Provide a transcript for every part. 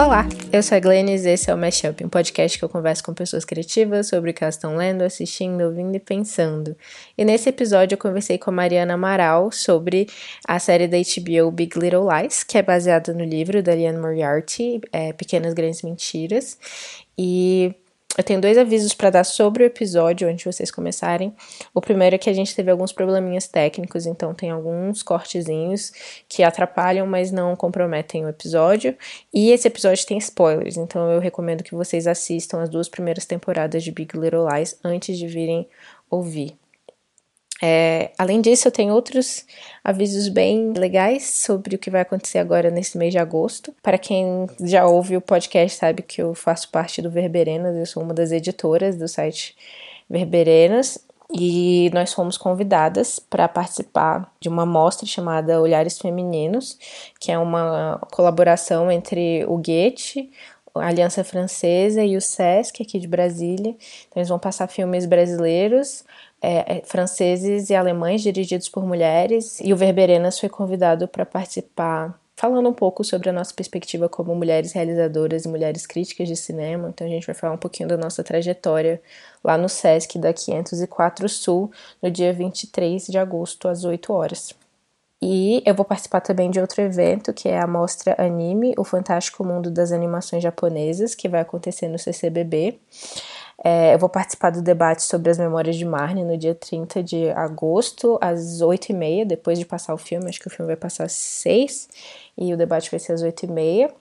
Olá, eu sou a Glennis e esse é o Mashup, um podcast que eu converso com pessoas criativas sobre o que elas estão lendo, assistindo, ouvindo e pensando. E nesse episódio eu conversei com a Mariana Amaral sobre a série da HBO Big Little Lies, que é baseada no livro da Liane Moriarty, é, Pequenas Grandes Mentiras. E eu tenho dois avisos para dar sobre o episódio antes de vocês começarem. O primeiro é que a gente teve alguns probleminhas técnicos, então tem alguns cortezinhos que atrapalham, mas não comprometem o episódio. E esse episódio tem spoilers, então eu recomendo que vocês assistam as duas primeiras temporadas de Big Little Lies antes de virem ouvir. É, além disso, eu tenho outros avisos bem legais sobre o que vai acontecer agora nesse mês de agosto. Para quem já ouve o podcast, sabe que eu faço parte do Verberenas, eu sou uma das editoras do site Verberenas. E nós fomos convidadas para participar de uma mostra chamada Olhares Femininos, que é uma colaboração entre o Goethe, a Aliança Francesa e o SESC aqui de Brasília. Então, eles vão passar filmes brasileiros, é, é, franceses e alemães dirigidos por mulheres, e o Verberenas foi convidado para participar, falando um pouco sobre a nossa perspectiva como mulheres realizadoras e mulheres críticas de cinema. Então a gente vai falar um pouquinho da nossa trajetória lá no SESC da 504 Sul, no dia 23 de agosto, às 8 horas. E eu vou participar também de outro evento, que é a mostra Anime, o Fantástico Mundo das Animações Japonesas, que vai acontecer no CCBB. É, eu vou participar do debate sobre as memórias de Marnie no dia 30 de agosto, às 8h30, depois de passar o filme. Acho que o filme vai passar às 6 e o debate vai ser às 8h30.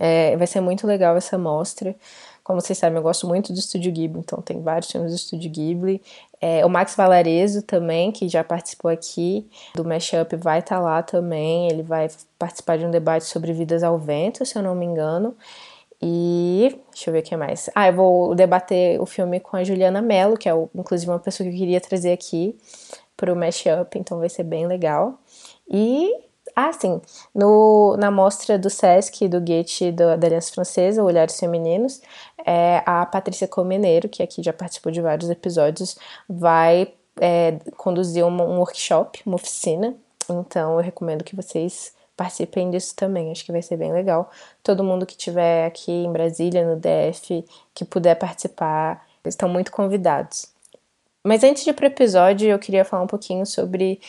É, vai ser muito legal essa mostra. Como vocês sabem, eu gosto muito do Estúdio Ghibli, então tem vários filmes do Estúdio Ghibli. É, o Max Valarezo também, que já participou aqui do Mashup, vai estar tá lá também. Ele vai participar de um debate sobre Vidas ao Vento, se eu não me engano. E deixa eu ver o que mais. Ah, eu vou debater o filme com a Juliana Mello, que é inclusive uma pessoa que eu queria trazer aqui para o Mashup, então vai ser bem legal. E, ah, sim, no, na mostra do Sesc do Goethe do, da Aliança Francesa, Olhares Femininos, é, a Patrícia Comeneiro, que aqui já participou de vários episódios, vai é, conduzir um, um workshop, uma oficina. Então eu recomendo que vocês participem disso também, acho que vai ser bem legal. Todo mundo que estiver aqui em Brasília, no DF, que puder participar, estão muito convidados. Mas antes de ir pro episódio, eu queria falar um pouquinho sobre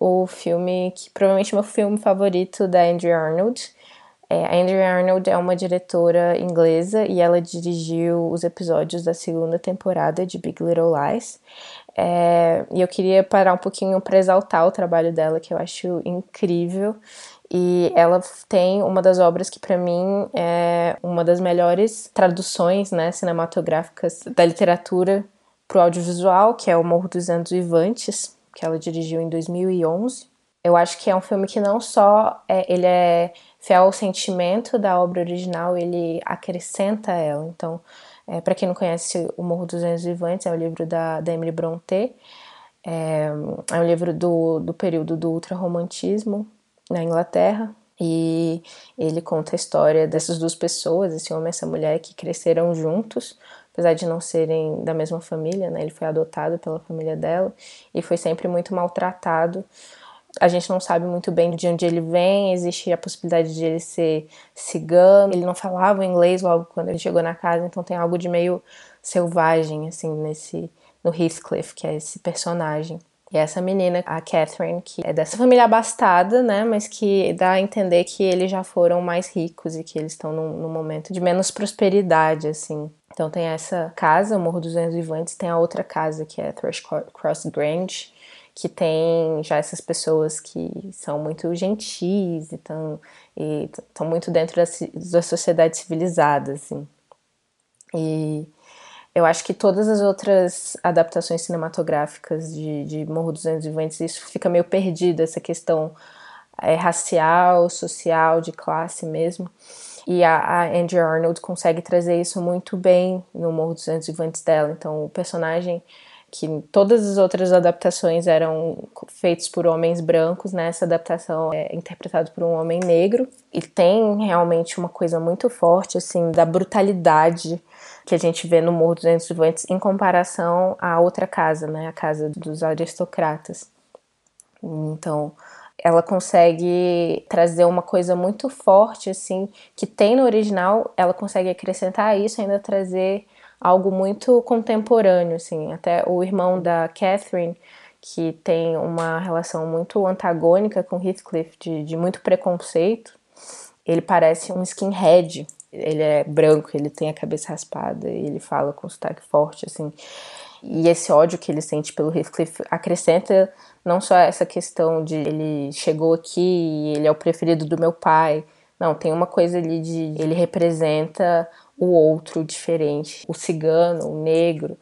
o filme que provavelmente é o meu filme favorito da Andrea Arnold. É, a Andrea Arnold é uma diretora inglesa e ela dirigiu os episódios da segunda temporada de Big Little Lies. É, e eu queria parar um pouquinho para exaltar o trabalho dela, que eu acho incrível. E ela tem uma das obras que para mim é uma das melhores traduções, né, cinematográficas da literatura para o audiovisual, que é O Morro dos Anjos Vivantes, que ela dirigiu em 2011. Eu acho que é um filme que não só é, ele é fiel ao sentimento da obra original, ele acrescenta ela. Então, é, para quem não conhece, O Morro dos Anjos Vivantes é o livro da, da Emily Brontë. É, é um livro do, do período do ultrarromantismo, na Inglaterra. E ele conta a história dessas duas pessoas, esse homem e essa mulher, que cresceram juntos, apesar de não serem da mesma família, né? Ele foi adotado pela família dela e foi sempre muito maltratado. A gente não sabe muito bem de onde ele vem, existe a possibilidade de ele ser cigano. Ele não falava inglês logo quando ele chegou na casa, então tem algo de meio selvagem, assim, nesse no Heathcliff, que é esse personagem. E essa menina, a Catherine, que é dessa família abastada, né? Mas que dá a entender que eles já foram mais ricos e que eles estão num, num momento de menos prosperidade, assim. Então tem essa casa, o Morro dos Vivantes, tem a outra casa que é Thrush Cross Grange, que tem já essas pessoas que são muito gentis e estão muito dentro da, da sociedade civilizada, assim. E eu acho que todas as outras adaptações cinematográficas de, de Morro dos Ventos isso fica meio perdido, essa questão é, racial, social, de classe mesmo. E a, a Angie Arnold consegue trazer isso muito bem no Morro dos Ventos dela. Então, o personagem que todas as outras adaptações eram feitas por homens brancos, né? Essa adaptação é interpretada por um homem negro e tem realmente uma coisa muito forte assim da brutalidade que a gente vê no Morro dos Vivantes em comparação à outra casa, né? A casa dos aristocratas. Então, ela consegue trazer uma coisa muito forte, assim, que tem no original, ela consegue acrescentar isso ainda trazer algo muito contemporâneo, assim. Até o irmão da Catherine, que tem uma relação muito antagônica com Heathcliff, de, de muito preconceito, ele parece um skinhead. Ele é branco, ele tem a cabeça raspada, ele fala com sotaque forte, assim. E esse ódio que ele sente pelo Heathcliff acrescenta não só essa questão de ele chegou aqui e ele é o preferido do meu pai. Não, tem uma coisa ali de ele representa o outro diferente, o cigano, o negro.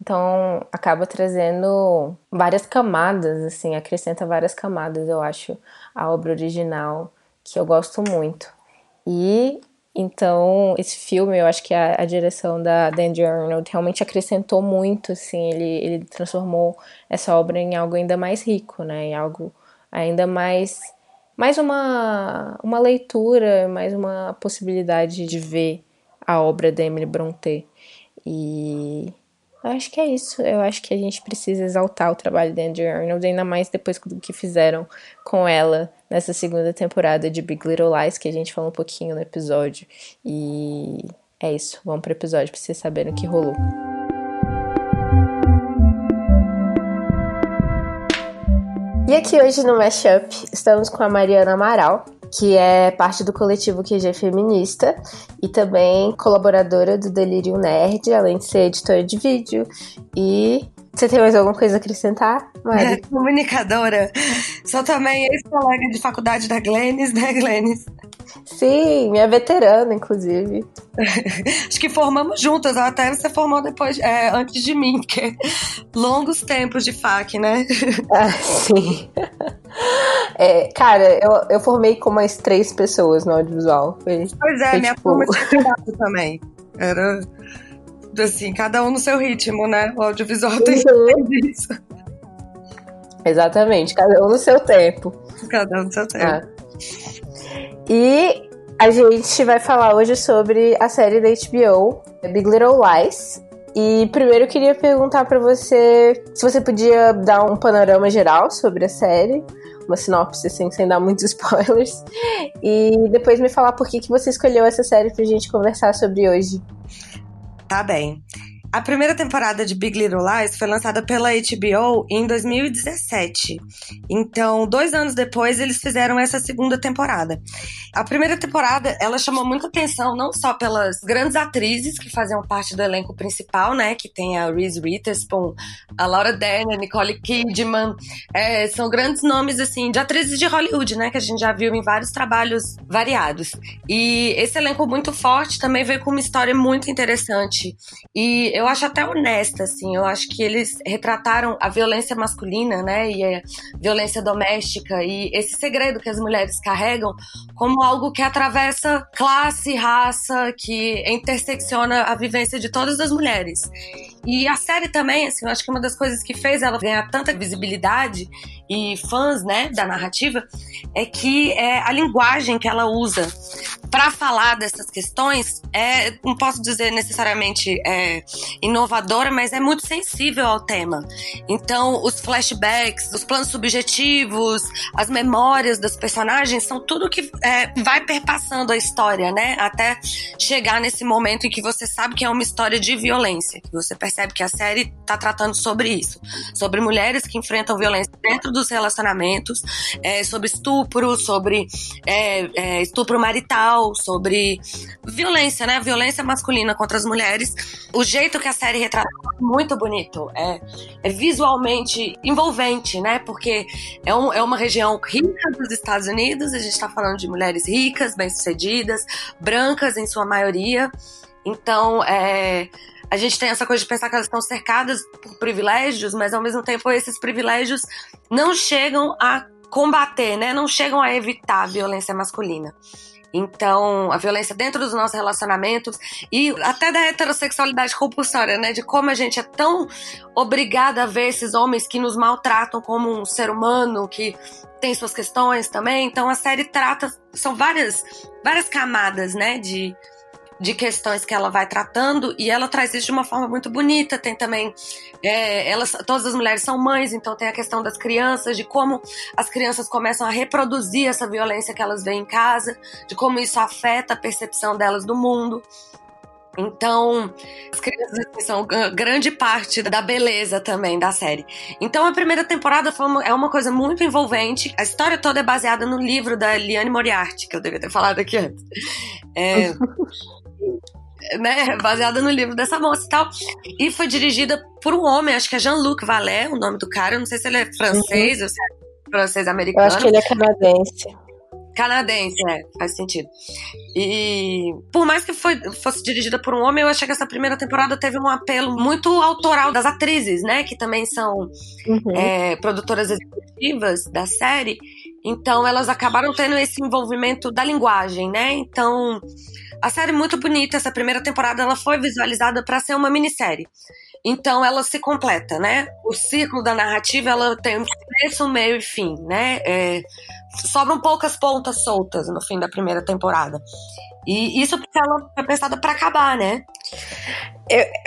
Então acaba trazendo várias camadas, assim, acrescenta várias camadas, eu acho, a obra original, que eu gosto muito. E então, esse filme, eu acho que a, a direção da Dandy Arnold realmente acrescentou muito, assim, ele, ele transformou essa obra em algo ainda mais rico, né, em algo ainda mais, mais uma, uma leitura, mais uma possibilidade de ver a obra da Emily Brontë. E eu acho que é isso. Eu acho que a gente precisa exaltar o trabalho da Andrew Arnold, ainda mais depois do que fizeram com ela nessa segunda temporada de Big Little Lies, que a gente falou um pouquinho no episódio. E é isso. Vamos pro episódio pra vocês saberem o que rolou. E aqui hoje no Mashup estamos com a Mariana Amaral, que é parte do coletivo QG Feminista e também colaboradora do Delírio Nerd, além de ser editora de vídeo. E você tem mais alguma coisa a acrescentar, Mari? É, comunicadora. Sou também ex-colega de faculdade da Glennis, né, Glennis? Sim, minha veterana, inclusive. Acho que formamos juntas, até você formou depois, é, antes de mim, porque longos tempos de FAC, né? Ah, sim. É, cara, eu, eu formei com mais três pessoas no audiovisual. Foi, pois é, foi, minha tipo... turma tinha também. Era assim, cada um no seu ritmo, né? O audiovisual uhum. tem isso. Exatamente, cada um no seu tempo. Cada um no seu tempo. Ah. E a gente vai falar hoje sobre a série da HBO, Big Little Lies. E primeiro eu queria perguntar para você se você podia dar um panorama geral sobre a série, uma sinopse assim, sem dar muitos spoilers, e depois me falar por que, que você escolheu essa série pra gente conversar sobre hoje. Tá bem. A primeira temporada de Big Little Lies foi lançada pela HBO em 2017. Então, dois anos depois, eles fizeram essa segunda temporada. A primeira temporada, ela chamou muita atenção, não só pelas grandes atrizes que faziam parte do elenco principal, né? Que tem a Reese Witherspoon, a Laura Dern, a Nicole Kidman. É, são grandes nomes, assim, de atrizes de Hollywood, né? Que a gente já viu em vários trabalhos variados. E esse elenco muito forte também veio com uma história muito interessante. E eu acho até honesta, assim. Eu acho que eles retrataram a violência masculina, né? E a violência doméstica e esse segredo que as mulheres carregam como algo que atravessa classe, raça, que intersecciona a vivência de todas as mulheres. E a série também, assim, eu acho que uma das coisas que fez ela ganhar tanta visibilidade e fãs, né, da narrativa, é que é a linguagem que ela usa para falar dessas questões é, não posso dizer necessariamente é, inovadora, mas é muito sensível ao tema. Então, os flashbacks, os planos subjetivos, as memórias dos personagens são tudo que é, vai perpassando a história, né? Até chegar nesse momento em que você sabe que é uma história de violência, que você percebe que a série tá tratando sobre isso, sobre mulheres que enfrentam violência dentro dos relacionamentos, é, sobre estupro, sobre é, é, estupro marital sobre violência, né? Violência masculina contra as mulheres. O jeito que a série retrata é muito bonito. É, é visualmente envolvente, né? Porque é, um, é uma região rica dos Estados Unidos. A gente está falando de mulheres ricas, bem-sucedidas, brancas em sua maioria. Então, é, a gente tem essa coisa de pensar que elas estão cercadas por privilégios, mas ao mesmo tempo esses privilégios não chegam a combater, né? Não chegam a evitar a violência masculina. Então, a violência dentro dos nossos relacionamentos e até da heterossexualidade compulsória, né? De como a gente é tão obrigada a ver esses homens que nos maltratam como um ser humano, que tem suas questões também. Então, a série trata. São várias, várias camadas, né? De, de questões que ela vai tratando e ela traz isso de uma forma muito bonita. Tem também é, elas, todas as mulheres são mães, então tem a questão das crianças, de como as crianças começam a reproduzir essa violência que elas veem em casa, de como isso afeta a percepção delas do mundo. Então, as crianças assim, são grande parte da beleza também da série. Então, a primeira temporada uma, é uma coisa muito envolvente. A história toda é baseada no livro da Liane Moriarty, que eu devia ter falado aqui antes. É, né, baseada no livro dessa moça e tal. E foi dirigida por um homem, acho que é Jean-Luc Vallet, o nome do cara. Eu não sei se ele é francês uhum. ou se é francês americano. Eu acho que ele é canadense. Canadense, é, faz sentido. E por mais que foi, fosse dirigida por um homem, eu achei que essa primeira temporada teve um apelo muito autoral das atrizes, né? Que também são uhum. é, produtoras executivas da série. Então elas acabaram tendo esse envolvimento da linguagem, né? Então a série é muito bonita. Essa primeira temporada ela foi visualizada para ser uma minissérie. Então ela se completa, né? O ciclo da narrativa ela tem um começo, meio e fim, né? É, sobram poucas pontas soltas no fim da primeira temporada. E isso porque ela foi pensada para acabar, né?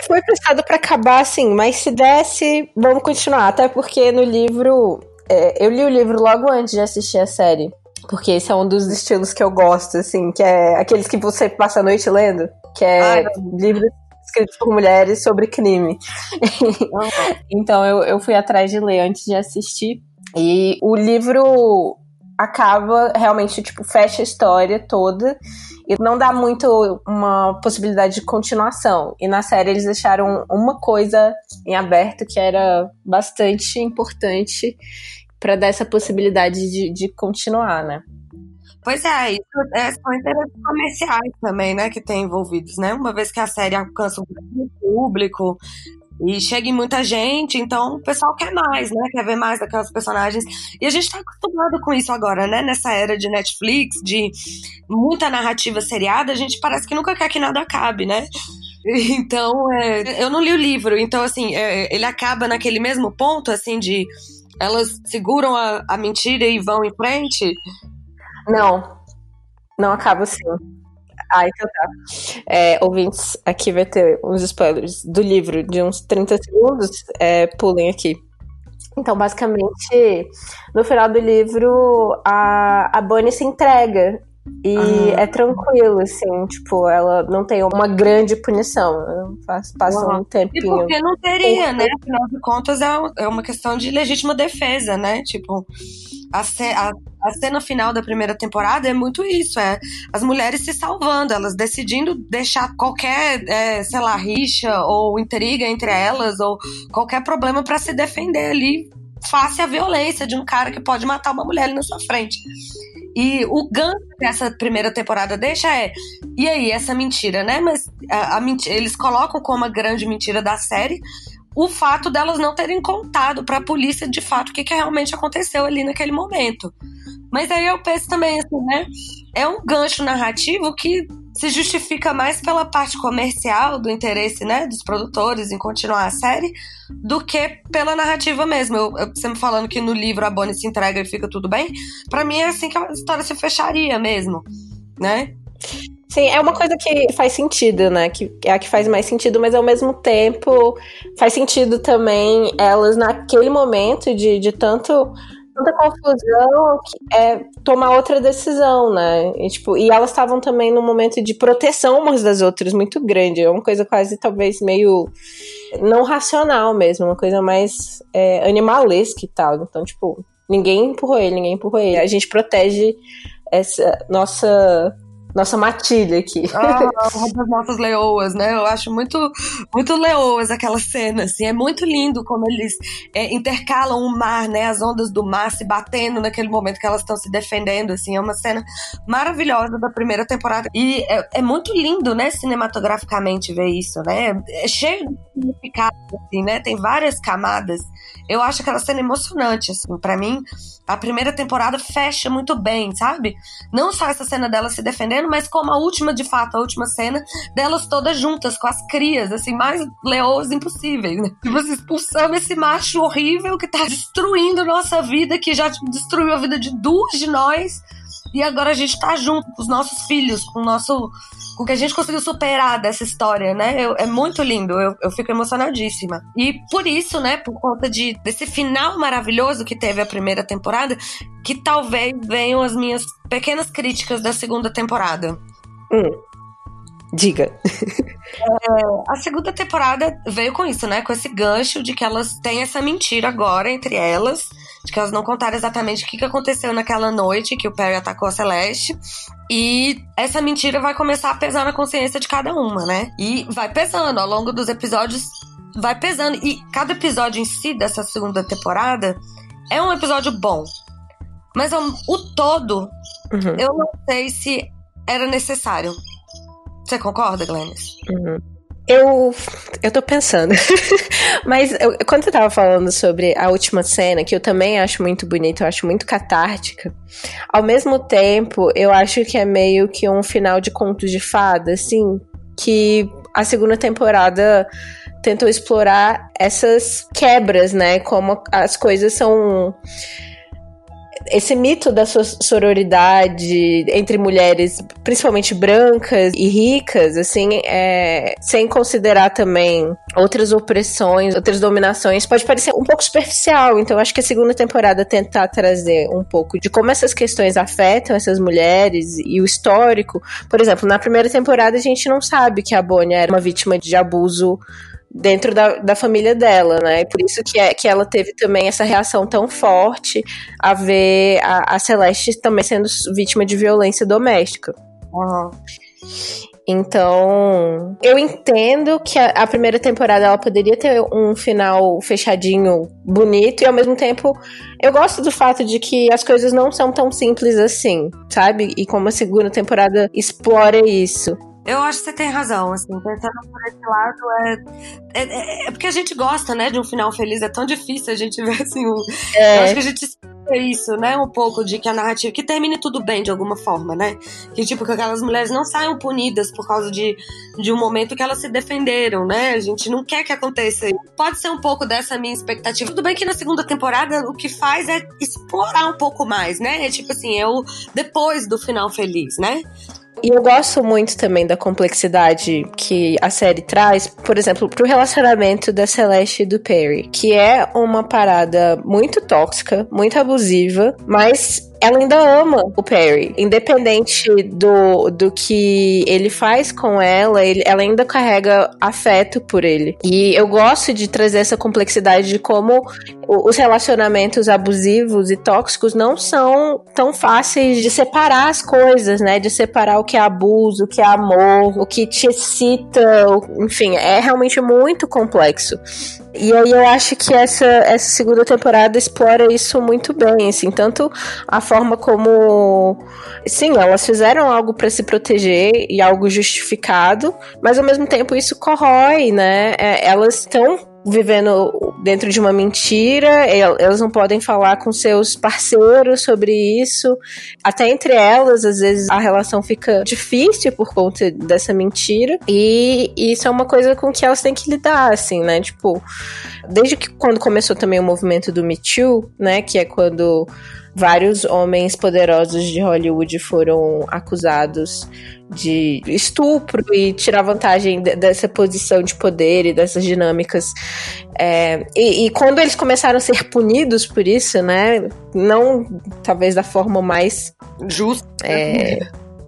foi pensado para acabar, sim, mas se desse, vamos continuar. Até porque no livro. É, eu li o livro logo antes de assistir a série. Porque esse é um dos estilos que eu gosto, assim, que é aqueles que você passa a noite lendo, que é livros escritos por mulheres sobre crime. então eu, eu fui atrás de ler antes de assistir. E o livro acaba realmente, tipo, fecha a história toda e não dá muito uma possibilidade de continuação. E na série eles deixaram uma coisa em aberto que era bastante importante para dar essa possibilidade de, de continuar, né? Pois é, isso é, são interesses comerciais também, né, que tem envolvidos, né? Uma vez que a série alcança um público e chega em muita gente, então o pessoal quer mais, né? Quer ver mais daquelas personagens. E a gente tá acostumado com isso agora, né? Nessa era de Netflix, de muita narrativa seriada, a gente parece que nunca quer que nada acabe, né? Então, é, eu não li o livro, então, assim, é, ele acaba naquele mesmo ponto, assim, de elas seguram a, a mentira e vão em frente, não, não acaba assim. Ah, então tá. É, ouvintes, aqui vai ter uns spoilers do livro de uns 30 segundos. É, pulem aqui. Então, basicamente, no final do livro, a, a Bonnie se entrega. E ah. é tranquilo, assim, tipo, ela não tem uma grande punição. Passa uhum. um tempinho. E porque não teria, né? Afinal de contas, é, é uma questão de legítima defesa, né? Tipo, a, a, a, cena final da primeira temporada é muito isso, é as mulheres se salvando, elas decidindo deixar qualquer, é, sei lá, rixa ou intriga entre elas ou qualquer problema para se defender ali face à violência de um cara que pode matar uma mulher ali na sua frente. E o gancho que essa primeira temporada deixa é. E aí, essa mentira, né? Mas a, a mentira, eles colocam como a grande mentira da série o fato delas não terem contado para a polícia de fato o que, que realmente aconteceu ali naquele momento. Mas aí eu penso também assim, né? É um gancho narrativo que se justifica mais pela parte comercial do interesse, né, dos produtores em continuar a série, do que pela narrativa mesmo. Eu, eu, me falando que no livro a Bonnie se entrega e fica tudo bem, para mim é assim que a história se fecharia mesmo, né? Sim, é uma coisa que faz sentido, né? Que é a que faz mais sentido, mas ao mesmo tempo faz sentido também elas naquele momento de, de tanto tanta confusão que é tomar outra decisão, né? E, tipo, e elas estavam também num momento de proteção umas das outras muito grande. É uma coisa quase talvez meio não racional mesmo, uma coisa mais é, animalesca e tal. Então, tipo, ninguém empurrou ele, ninguém empurrou ele. A gente protege essa nossa nossa matilha aqui. Ah, das nossas leoas, né? Eu acho muito, muito leoas aquela cena, assim. É muito lindo como eles é, intercalam o mar, né? As ondas do mar se batendo naquele momento que elas estão se defendendo, assim. É uma cena maravilhosa da primeira temporada. E é, é muito lindo, né? Cinematograficamente ver isso, né? É cheio de significado, assim, né? Tem várias camadas. Eu acho aquela cena emocionante, assim. para mim, a primeira temporada fecha muito bem, sabe? Não só essa cena dela se defendendo, mas como a última, de fato, a última cena delas todas juntas, com as crias, assim, mais leoas impossíveis, né? Tipo, expulsando esse macho horrível que tá destruindo nossa vida, que já destruiu a vida de duas de nós e agora a gente tá junto com os nossos filhos, com o nosso. com o que a gente conseguiu superar dessa história, né? Eu, é muito lindo, eu, eu fico emocionadíssima. E por isso, né, por conta de, desse final maravilhoso que teve a primeira temporada, que talvez venham as minhas pequenas críticas da segunda temporada. Hum. Diga. é, a segunda temporada veio com isso, né? Com esse gancho de que elas têm essa mentira agora entre elas, de que elas não contaram exatamente o que aconteceu naquela noite que o Perry atacou a Celeste. E essa mentira vai começar a pesar na consciência de cada uma, né? E vai pesando ao longo dos episódios, vai pesando. E cada episódio em si dessa segunda temporada é um episódio bom. Mas o, o todo, uhum. eu não sei se era necessário. Você concorda, Glennis? Uhum. Eu, eu tô pensando. Mas eu, quando você tava falando sobre a última cena, que eu também acho muito bonita, eu acho muito catártica, ao mesmo tempo, eu acho que é meio que um final de contos de fada, assim, que a segunda temporada tentou explorar essas quebras, né? Como as coisas são esse mito da sororidade entre mulheres, principalmente brancas e ricas, assim, é, sem considerar também outras opressões, outras dominações, pode parecer um pouco superficial. Então, acho que a segunda temporada tentar trazer um pouco de como essas questões afetam essas mulheres e o histórico. Por exemplo, na primeira temporada a gente não sabe que a Bonnie era uma vítima de abuso dentro da, da família dela, né? E por isso que, é, que ela teve também essa reação tão forte a ver a, a Celeste também sendo vítima de violência doméstica. Uhum. Então, eu entendo que a, a, primeira temporada ela poderia ter um final fechadinho, bonito, e ao mesmo tempo eu gosto do fato de que as coisas não são tão simples assim, sabe? E como a segunda temporada explora isso. Eu acho que você tem razão, assim, pensando por esse lado, é, é, é, é, porque a gente gosta, né, de um final feliz, é tão difícil a gente ver, assim, um, é. eu acho que a gente espera isso, né, um pouco de que a narrativa, que termine tudo bem de alguma forma, né, que tipo, que aquelas mulheres não saiam punidas por causa de, de um momento que elas se defenderam, né, a gente não quer que aconteça, pode ser um pouco dessa minha expectativa, tudo bem que na segunda temporada o que faz é explorar um pouco mais, né, é tipo assim, é o depois do final feliz, né, e eu gosto muito também da complexidade que a série traz, por exemplo, pro relacionamento da Celeste e do Perry, que é uma parada muito tóxica, muito abusiva, mas ela ainda ama o Perry. Independente do, do que ele faz com ela, ele, ela ainda carrega afeto por ele. E eu gosto de trazer essa complexidade de como os relacionamentos abusivos e tóxicos não são tão fáceis de separar as coisas, né? De separar o que é abuso, o que é amor, o que te excita, enfim, é realmente muito complexo. E aí eu acho que essa, essa segunda temporada explora isso muito bem, assim, tanto a forma como sim, elas fizeram algo para se proteger e algo justificado, mas ao mesmo tempo isso corrói, né? É, elas estão vivendo dentro de uma mentira, elas não podem falar com seus parceiros sobre isso. Até entre elas, às vezes, a relação fica difícil por conta dessa mentira. E isso é uma coisa com que elas têm que lidar, assim, né? Tipo, desde que quando começou também o movimento do Me Too, né? Que é quando vários homens poderosos de Hollywood foram acusados de estupro e tirar vantagem dessa posição de poder e dessas dinâmicas. É, e, e, quando eles começaram a ser punidos por isso, né? Não talvez da forma mais justa. É,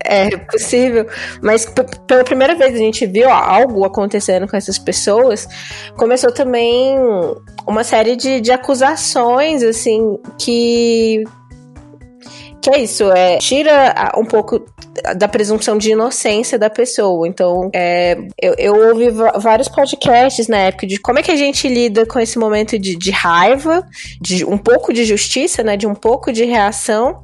é possível, mas pela primeira vez a gente viu algo acontecendo com essas pessoas, começou também uma série de, de acusações, assim, que que é isso, é tira um pouco da presunção de inocência da pessoa. Então, é, eu, eu ouvi vários podcasts na época de como é que a gente lida com esse momento de, de raiva, de um pouco de justiça, né, de um pouco de reação,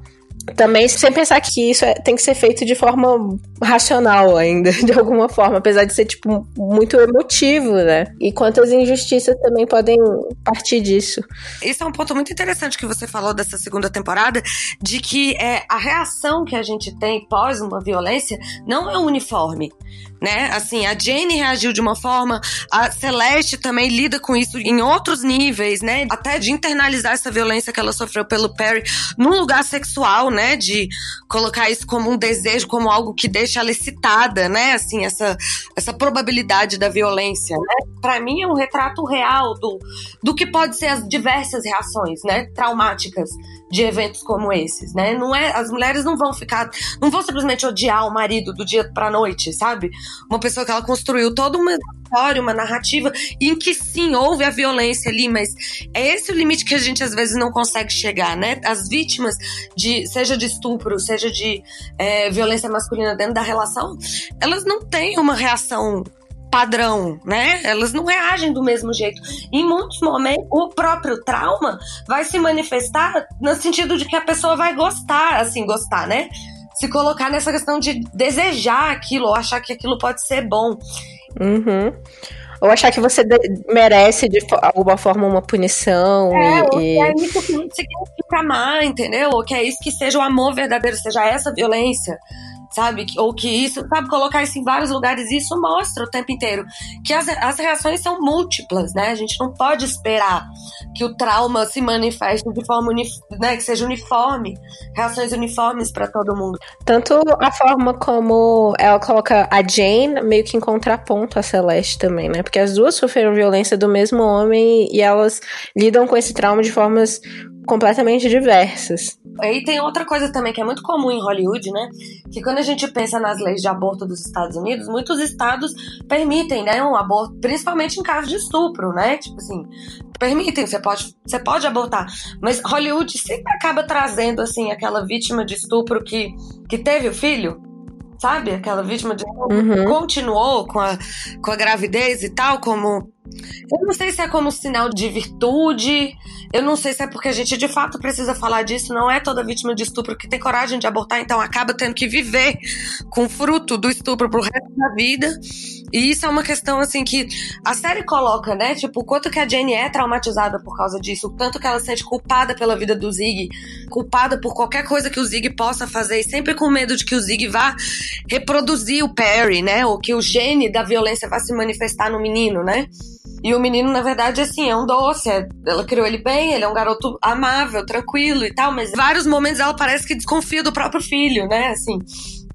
também sem pensar que isso é, tem que ser feito de forma racional ainda, de alguma forma, apesar de ser, tipo, muito emotivo, né? E quantas injustiças também podem partir disso. Isso é um ponto muito interessante que você falou dessa segunda temporada, de que é, a reação que a gente tem pós uma violência não é uniforme né? Assim, a Jane reagiu de uma forma, a Celeste também lida com isso em outros níveis, né? Até de internalizar essa violência que ela sofreu pelo Perry num lugar sexual, né? De colocar isso como um desejo, como algo que deixa ela excitada, né? Assim, essa, essa probabilidade da violência, né? Para mim é um retrato real do, do que pode ser as diversas reações, né? Traumáticas de eventos como esses, né? Não é, as mulheres não vão ficar, não vão simplesmente odiar o marido do dia pra noite, sabe? Uma pessoa que ela construiu toda uma história, uma narrativa em que sim houve a violência ali, mas é esse o limite que a gente às vezes não consegue chegar, né? As vítimas de seja de estupro, seja de é, violência masculina dentro da relação, elas não têm uma reação padrão, né? Elas não reagem do mesmo jeito. Em muitos momentos, o próprio trauma vai se manifestar no sentido de que a pessoa vai gostar, assim, gostar, né? Se colocar nessa questão de desejar aquilo, ou achar que aquilo pode ser bom. Uhum. Ou achar que você merece de alguma forma uma punição. É, e, ou que é isso que significa amar, entendeu? Ou que é isso que seja o amor verdadeiro, seja essa violência sabe? Ou que isso, sabe, colocar isso em vários lugares, isso mostra o tempo inteiro que as, as reações são múltiplas, né? A gente não pode esperar que o trauma se manifeste de forma, uni, né, que seja uniforme, reações uniformes para todo mundo. Tanto a forma como ela coloca a Jane meio que em contraponto a Celeste também, né? Porque as duas sofreram violência do mesmo homem e elas lidam com esse trauma de formas completamente diversas. Aí tem outra coisa também que é muito comum em Hollywood, né? Que quando a gente pensa nas leis de aborto dos Estados Unidos, muitos estados permitem, né, um aborto, principalmente em caso de estupro, né? Tipo assim, permitem, você pode, você pode abortar. Mas Hollywood sempre acaba trazendo, assim, aquela vítima de estupro que, que teve o filho, sabe? Aquela vítima de uhum. continuou com a, com a gravidez e tal, como eu não sei se é como sinal de virtude, eu não sei se é porque a gente de fato precisa falar disso. Não é toda vítima de estupro que tem coragem de abortar, então acaba tendo que viver com o fruto do estupro pro resto da vida. E isso é uma questão, assim, que a série coloca, né? Tipo, o quanto que a Jenny é traumatizada por causa disso, o tanto que ela se sente culpada pela vida do Zig, culpada por qualquer coisa que o Zig possa fazer, e sempre com medo de que o Zig vá reproduzir o Perry, né? Ou que o gene da violência vá se manifestar no menino, né? E o menino, na verdade, assim, é um doce. É, ela criou ele bem, ele é um garoto amável, tranquilo e tal, mas em vários momentos ela parece que desconfia do próprio filho, né? Assim.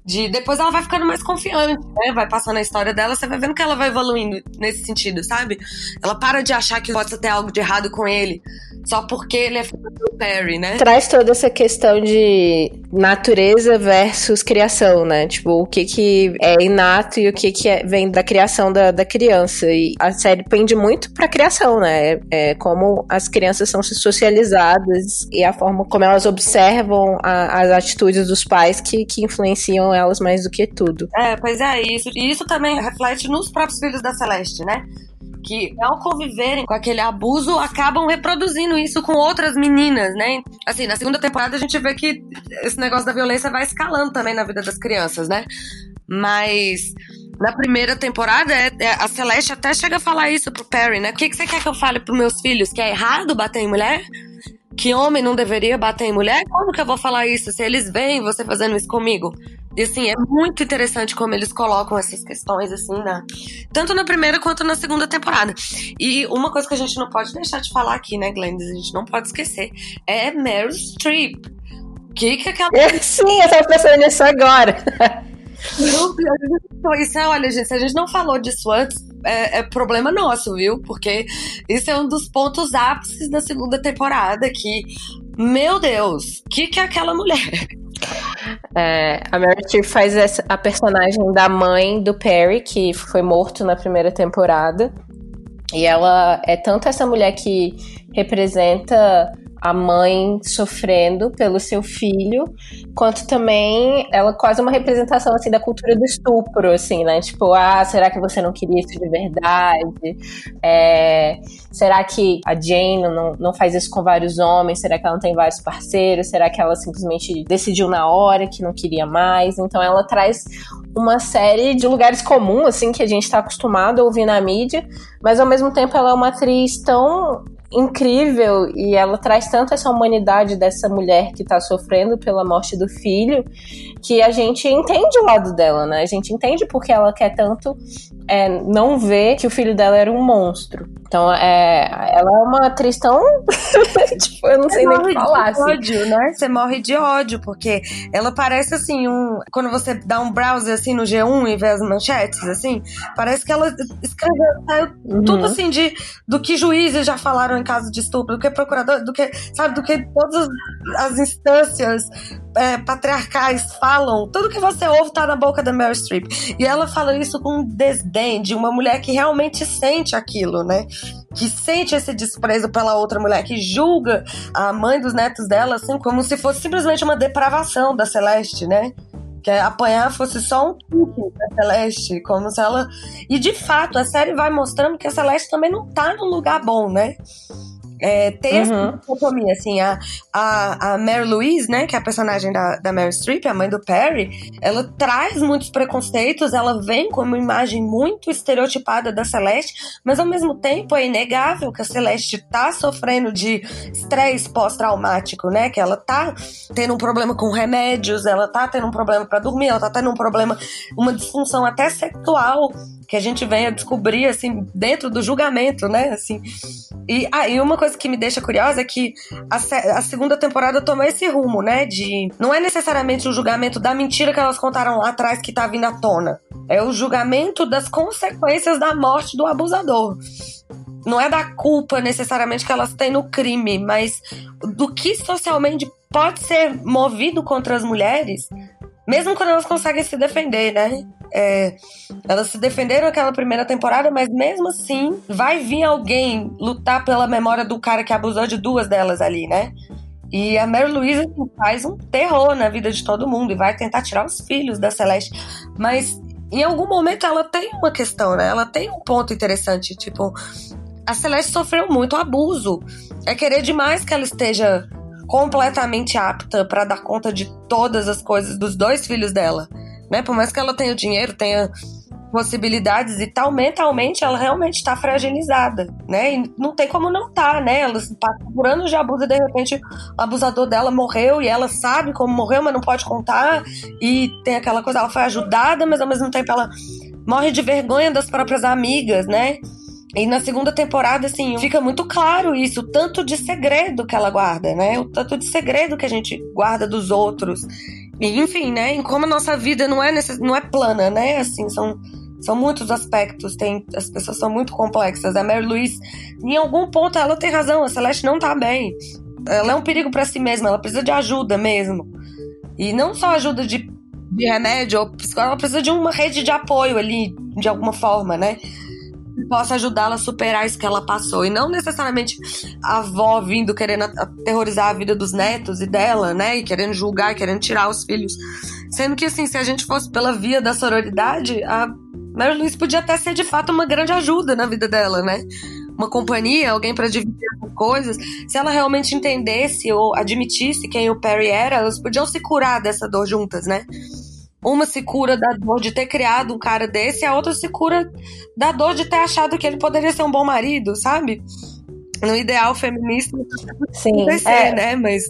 De, depois ela vai ficando mais confiante, né? Vai passando a história dela, você vai vendo que ela vai evoluindo nesse sentido, sabe? Ela para de achar que pode ter algo de errado com ele só porque ele é filho do Perry, né? Traz toda essa questão de natureza versus criação, né? Tipo, o que que é inato e o que que é, vem da criação da, da criança. E a série pende muito pra criação, né? É, é como as crianças são socializadas e a forma como elas observam a, as atitudes dos pais que, que influenciam elas mais do que tudo. É, pois é, isso. E isso também reflete nos próprios filhos da Celeste, né? que ao conviverem com aquele abuso acabam reproduzindo isso com outras meninas, né? Assim, na segunda temporada a gente vê que esse negócio da violência vai escalando também na vida das crianças, né? Mas na primeira temporada, é, é, a Celeste até chega a falar isso pro Perry, né? O que, que você quer que eu fale pros meus filhos? Que é errado bater em mulher? Que homem não deveria bater em mulher? Como que eu vou falar isso se eles veem você fazendo isso comigo? E assim, é muito interessante como eles colocam essas questões, assim, né? Tanto na primeira quanto na segunda temporada. E uma coisa que a gente não pode deixar de falar aqui, né, Glendes? A gente não pode esquecer. É Meryl Streep. Que que aquela. É, sim, eu tava pensando nisso agora. Isso é, olha, gente, se a gente não falou disso antes, é, é, problema nosso, viu? Porque isso é um dos pontos ápices da segunda temporada que, meu Deus, o que que é aquela mulher? É, a Streep faz essa, a personagem da mãe do Perry, que foi morto na primeira temporada. E ela é tanto essa mulher que representa a mãe sofrendo pelo seu filho, quanto também ela quase uma representação assim da cultura do estupro, assim, né? Tipo, ah, será que você não queria isso de verdade? É, será que a Jane não, não faz isso com vários homens? Será que ela não tem vários parceiros? Será que ela simplesmente decidiu na hora que não queria mais? Então ela traz uma série de lugares comuns, assim, que a gente tá acostumado a ouvir na mídia, mas ao mesmo tempo ela é uma atriz tão incrível e ela traz tanto essa humanidade dessa mulher que tá sofrendo pela morte do filho que a gente entende o lado dela, né? A gente entende porque ela quer tanto é, não ver que o filho dela era um monstro. Então, é, ela é uma atriz tão. tipo, eu não sei nem o que falar. De assim. ódio, né? Você morre de ódio, porque ela parece assim, um. Quando você dá um browser assim no G1 e vê as manchetes, assim, parece que ela escreveu uhum. tudo assim de do que juízes já falaram em caso de estupro, do que procurador, do que, sabe, do que todas as instâncias é, patriarcais falam. Tudo que você ouve tá na boca da Meryl Streep. E ela fala isso com desdém de uma mulher que realmente sente aquilo, né? que sente esse desprezo pela outra mulher, que julga a mãe dos netos dela, assim, como se fosse simplesmente uma depravação da Celeste, né? Que apanhar fosse só um truque da Celeste, como se ela. E de fato, a série vai mostrando que a Celeste também não tá num lugar bom, né? É, tem essa uhum. dicotomia, assim, a, a, a Mary Louise, né, que é a personagem da, da Mary Streep, a mãe do Perry, ela traz muitos preconceitos, ela vem com uma imagem muito estereotipada da Celeste, mas ao mesmo tempo é inegável que a Celeste tá sofrendo de estresse pós-traumático, né, que ela tá tendo um problema com remédios, ela tá tendo um problema para dormir, ela tá tendo um problema, uma disfunção até sexual, que a gente vem a descobrir, assim, dentro do julgamento, né, assim. E aí, uma coisa que me deixa curiosa é que a, a, segunda temporada tomou esse rumo, né, de... Não é necessariamente o julgamento da mentira que elas contaram lá atrás que tá vindo à tona. É o julgamento das consequências da morte do abusador. Não é da culpa necessariamente que elas têm no crime, mas do que socialmente pode ser movido contra as mulheres, mesmo quando elas conseguem se defender, né? É, elas se defenderam naquela primeira temporada, mas mesmo assim vai vir alguém lutar pela memória do cara que abusou de duas delas ali, né? E a Mary Louise assim, faz um terror na vida de todo mundo e vai tentar tirar os filhos da Celeste. Mas em algum momento ela tem uma questão, né? Ela tem um ponto interessante. Tipo, a Celeste sofreu muito abuso. É querer demais que ela esteja completamente apta para dar conta de todas as coisas dos dois filhos dela né? Por mais que ela tenha dinheiro, tenha possibilidades e tal, mentalmente ela realmente está fragilizada, né? E não tem como não tá, né? Ela passa por anos de abuso e de repente o abusador dela morreu e ela sabe como morreu, mas não pode contar. E tem aquela coisa, ela foi ajudada, mas ao mesmo tempo ela morre de vergonha das próprias amigas, né? E na segunda temporada, assim, fica muito claro isso, o tanto de segredo que ela guarda, né? O tanto de segredo que a gente guarda dos outros. E, enfim, né? Em como a nossa vida não é, não é plana, né? Assim, são, são muitos aspectos, tem, as pessoas são muito complexas. A Mary Louise, em algum ponto, ela tem razão, a Celeste não tá bem. Ela é um perigo para si mesma, ela precisa de ajuda mesmo. E não só ajuda de, de remédio ou ela precisa de uma rede de apoio ali, de alguma forma, né? Possa ajudá-la a superar isso que ela passou. E não necessariamente a avó vindo querendo aterrorizar a vida dos netos e dela, né? E querendo julgar, querendo tirar os filhos. Sendo que, assim, se a gente fosse pela via da sororidade, a Mary Louise podia até ser de fato uma grande ajuda na vida dela, né? Uma companhia, alguém para dividir as coisas. Se ela realmente entendesse ou admitisse quem o Perry era, elas podiam se curar dessa dor juntas, né? Uma se cura da dor de ter criado um cara desse, a outra se cura da dor de ter achado que ele poderia ser um bom marido, sabe? No ideal feminista, Sim, é. né? Mas.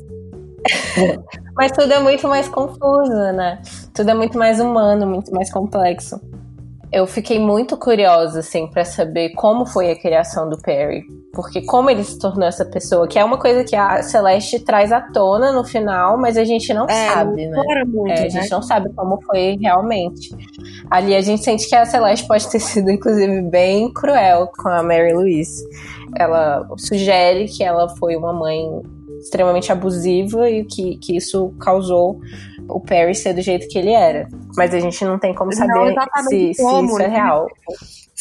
Mas tudo é muito mais confuso, né? Tudo é muito mais humano, muito mais complexo. Eu fiquei muito curiosa, assim, para saber como foi a criação do Perry. Porque como ele se tornou essa pessoa, que é uma coisa que a Celeste traz à tona no final, mas a gente não é, sabe, né? Muito, é, a gente né? não sabe como foi realmente. Ali a gente sente que a Celeste pode ter sido, inclusive, bem cruel com a Mary Louise. Ela sugere que ela foi uma mãe extremamente abusiva e que, que isso causou o Perry ser do jeito que ele era. Mas a gente não tem como saber se, se isso é né? real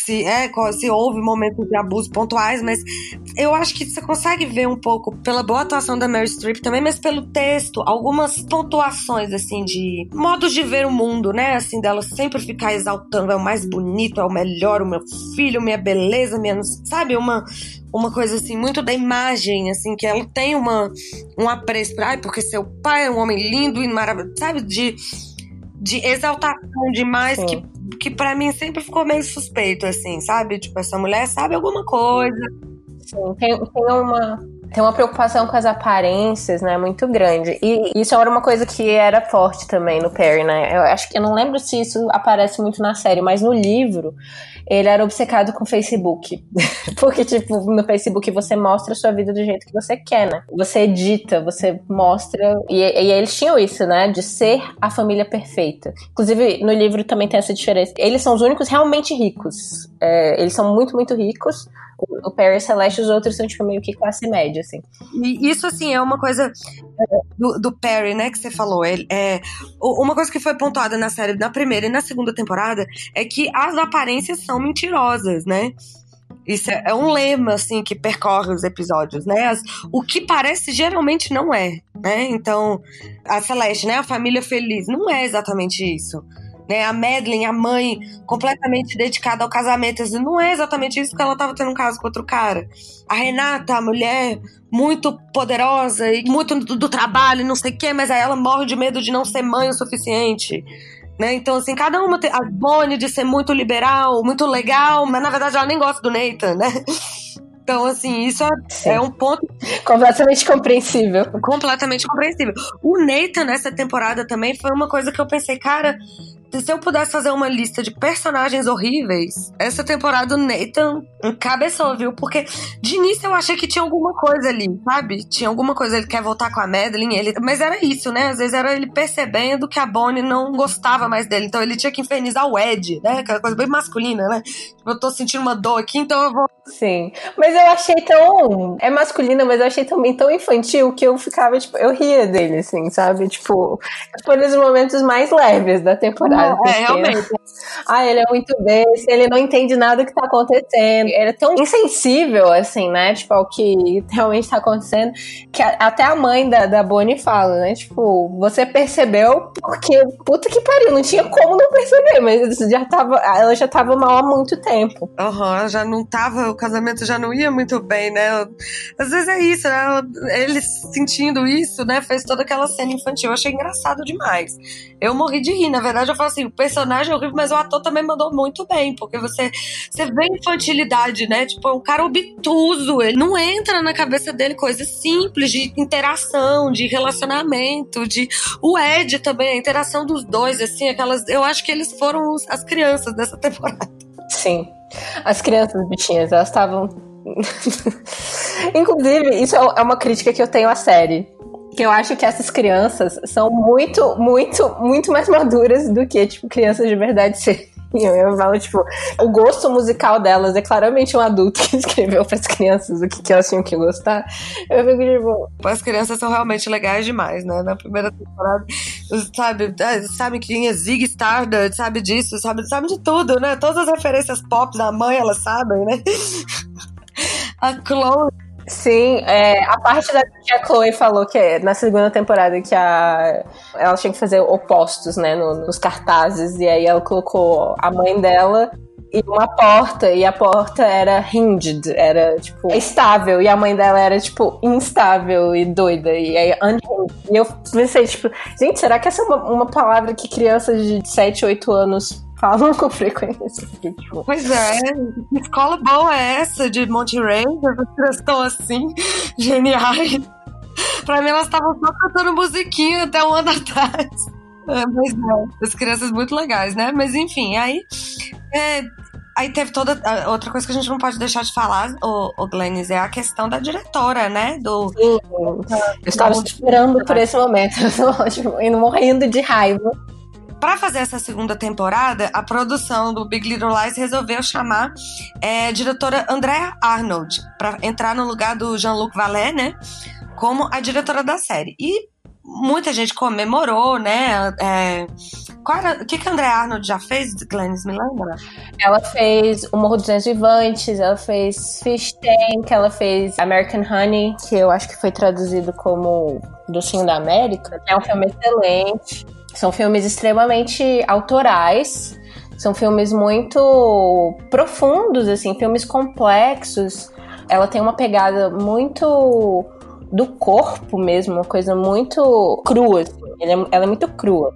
se, é, se houve momentos de abuso pontuais, mas eu acho que você consegue ver um pouco pela boa atuação da Mary Streep também, mas pelo texto, algumas pontuações, assim, de modos de ver o mundo, né? Assim, dela sempre ficar exaltando, é o mais bonito, é o melhor, o meu filho, minha beleza, minha. Sabe? Uma, uma coisa assim, muito da imagem, assim, que ela tem uma, um apreço pra, ai, porque seu pai é um homem lindo e maravilhoso, sabe? De de exaltação demais que, que para mim sempre ficou meio suspeito, assim, sabe? Tipo, essa mulher sabe alguma coisa. Sim, tem, tem uma tem uma preocupação com as aparências, né, muito grande. E isso era uma coisa que era forte também no Perry, né? Eu acho que eu não lembro se isso aparece muito na série, mas no livro ele era obcecado com o Facebook. Porque, tipo, no Facebook você mostra a sua vida do jeito que você quer, né? Você edita, você mostra. E, e eles tinham isso, né? De ser a família perfeita. Inclusive, no livro também tem essa diferença. Eles são os únicos realmente ricos. É, eles são muito, muito ricos o Perry Celeste, os outros são, tipo, meio que classe média, assim. E isso, assim, é uma coisa do, do Perry, né, que você falou. Ele, é, uma coisa que foi pontuada na série, na primeira e na segunda temporada, é que as aparências são mentirosas, né? Isso é, é um lema, assim, que percorre os episódios, né? As, o que parece geralmente não é, né? Então, a Celeste, né, a família feliz, não é exatamente isso né? A Madeline, a mãe, completamente dedicada ao casamento. Assim, não é exatamente isso, porque ela estava tendo um caso com outro cara. A Renata, a mulher muito poderosa e muito do, do trabalho, não sei o quê, mas aí ela morre de medo de não ser mãe o suficiente. Né? Então, assim, cada uma tem. A Bonnie de ser muito liberal, muito legal, mas na verdade ela nem gosta do Nathan, né? Então, assim, isso é, é, um ponto. Completamente compreensível. Completamente compreensível. O Nathan nessa temporada também foi uma coisa que eu pensei, cara, se eu pudesse fazer uma lista de personagens horríveis, essa temporada o Nathan encabeçou, viu? Porque de início eu achei que tinha alguma coisa ali, sabe? Tinha alguma coisa, ele quer voltar com a Madeline, ele... mas era isso, né? Às vezes era ele percebendo que a Bonnie não gostava mais dele, então ele tinha que infernizar o Ed, né? Aquela coisa bem masculina, né? Tipo, eu tô sentindo uma dor aqui, então eu vou. Sim. Mas eu achei tão. É masculina, mas eu achei também tão infantil que eu ficava, tipo, eu ria dele, assim, sabe? Tipo, foi nos momentos mais leves da temporada. É, realmente. Ah, ele é muito besta, ele não entende nada do que tá acontecendo. Ele é tão insensível, assim, né? Tipo, ao que realmente tá acontecendo, que a, até a mãe da, da Bonnie fala, né? Tipo, você percebeu porque, puta que pariu, não tinha como não perceber, mas já tava, ela já tava mal há muito tempo. Aham, uhum, já não tava, o casamento já não ia muito bem, né? Às vezes é isso, né? Ele sentindo isso, né? Fez toda aquela cena infantil. Eu achei engraçado demais. Eu morri de rir, na verdade, eu falo assim, o personagem é horrível, mas o ator também mandou muito bem, porque você, você vê infantilidade, né? Tipo, é um cara obtuso, ele não entra na cabeça dele coisas simples de interação, de relacionamento, de o Ed também, a interação dos dois, assim, aquelas, eu acho que eles foram as crianças dessa temporada. Sim. As crianças bichinhas, elas estavam Inclusive, isso é uma crítica que eu tenho à série que eu acho que essas crianças são muito, muito, muito mais maduras do que, tipo, crianças de verdade seriam. Eu falo, tipo, o gosto musical delas é claramente um adulto que escreveu para as crianças o que, que elas tinham que gostar. Eu fico, tipo. As crianças são realmente legais demais, né? Na primeira temporada, sabe, é, sabe que tinha Zig Stardust, sabe disso, sabe, sabe de tudo, né? Todas as referências pop da mãe, elas sabem, né? A Chloe Sim, é, a parte da que a Chloe falou que é na segunda temporada que a, ela tinha que fazer opostos, né, no, nos cartazes, e aí ela colocou a mãe dela e uma porta, e a porta era hinged, era, tipo, estável, e a mãe dela era, tipo, instável e doida, e aí unhinged. E eu pensei, tipo, gente, será que essa é uma, uma palavra que crianças de 7, 8 anos falam com frequência. Tipo. Pois é, que escola boa é essa de? As pessoas estão assim, geniais. pra mim, elas estavam só cantando musiquinha até um ano atrás. É, mas é, as crianças muito legais, né? Mas enfim, aí. É, aí teve toda. Outra coisa que a gente não pode deixar de falar, o, o Glennis, é a questão da diretora, né? Do. Sim, eu estava esperando por esse momento, indo morrendo de raiva para fazer essa segunda temporada, a produção do Big Little Lies resolveu chamar é, a diretora Andrea Arnold para entrar no lugar do Jean-Luc Vallet, né? Como a diretora da série. E muita gente comemorou, né? É, era, o que, que a Andrea Arnold já fez, Glennis, me lembra? Ela fez O Morro dos Vivantes, ela fez Fish Tank, ela fez American Honey, que eu acho que foi traduzido como Docinho da América. É um filme excelente. São filmes extremamente autorais, são filmes muito profundos, assim, filmes complexos. Ela tem uma pegada muito do corpo mesmo, uma coisa muito crua. Assim. Ela é muito crua.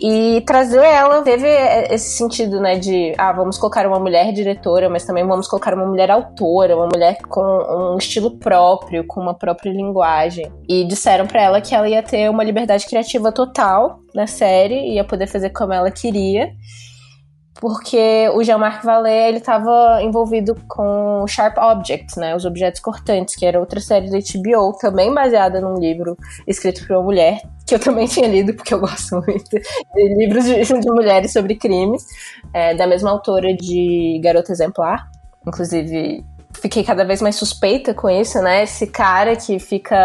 E trazer ela teve esse sentido, né, de, ah, vamos colocar uma mulher diretora, mas também vamos colocar uma mulher autora, uma mulher com um estilo próprio, com uma própria linguagem. E disseram para ela que ela ia ter uma liberdade criativa total na série, ia poder fazer como ela queria porque o Jean-Marc Vallée ele estava envolvido com Sharp Objects, né, os objetos cortantes, que era outra série da HBO, também baseada num livro escrito por uma mulher, que eu também tinha lido, porque eu gosto muito de livros de, de mulheres sobre crimes, é, da mesma autora de Garota Exemplar. Inclusive, fiquei cada vez mais suspeita com isso, né? Esse cara que fica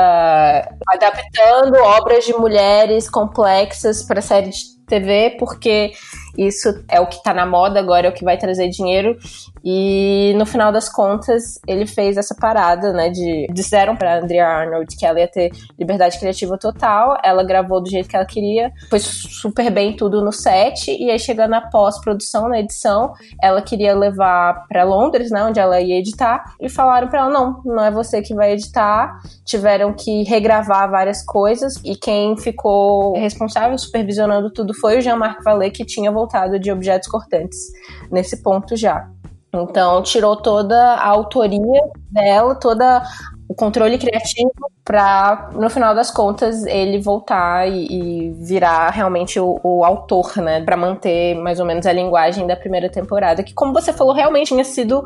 adaptando obras de mulheres complexas para série de TV, porque isso é o que tá na moda agora, é o que vai trazer dinheiro. E no final das contas, ele fez essa parada, né? De disseram pra Andrea Arnold que ela ia ter liberdade criativa total. Ela gravou do jeito que ela queria, foi super bem tudo no set. E aí, chegando na pós-produção, na edição, ela queria levar para Londres, né? Onde ela ia editar. E falaram pra ela: não, não é você que vai editar. Tiveram que regravar várias coisas. E quem ficou responsável, supervisionando tudo, foi o Jean-Marc Vallée, que tinha voltado de objetos cortantes nesse ponto já. Então, tirou toda a autoria dela, toda o controle criativo para no final das contas ele voltar e, e virar realmente o, o autor, né, para manter mais ou menos a linguagem da primeira temporada, que como você falou realmente tinha sido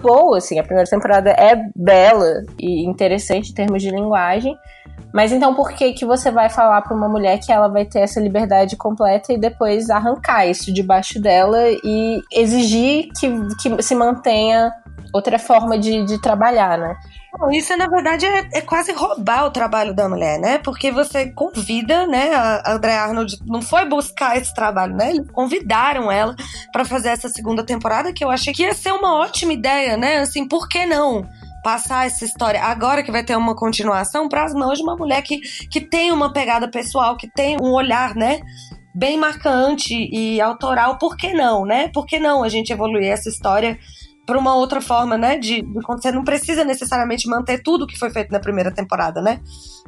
boa, assim, a primeira temporada é bela e interessante em termos de linguagem, mas então por que que você vai falar para uma mulher que ela vai ter essa liberdade completa e depois arrancar isso debaixo dela e exigir que, que se mantenha outra forma de, de trabalhar, né? Isso, na verdade, é, é, quase roubar o trabalho da mulher, né? Porque você convida, né? A Andrea Arnold não foi buscar esse trabalho, né? Eles convidaram ela para fazer essa segunda temporada, que eu achei que ia ser uma ótima ideia, né? Assim, por que não? passar essa história agora que vai ter uma continuação para as mãos de uma mulher que, que tem uma pegada pessoal, que tem um olhar, né? Bem marcante e autoral, por que não, né? Por que não a gente evoluir essa história para uma outra forma, né? De, de você não precisa necessariamente manter tudo que foi feito na primeira temporada, né?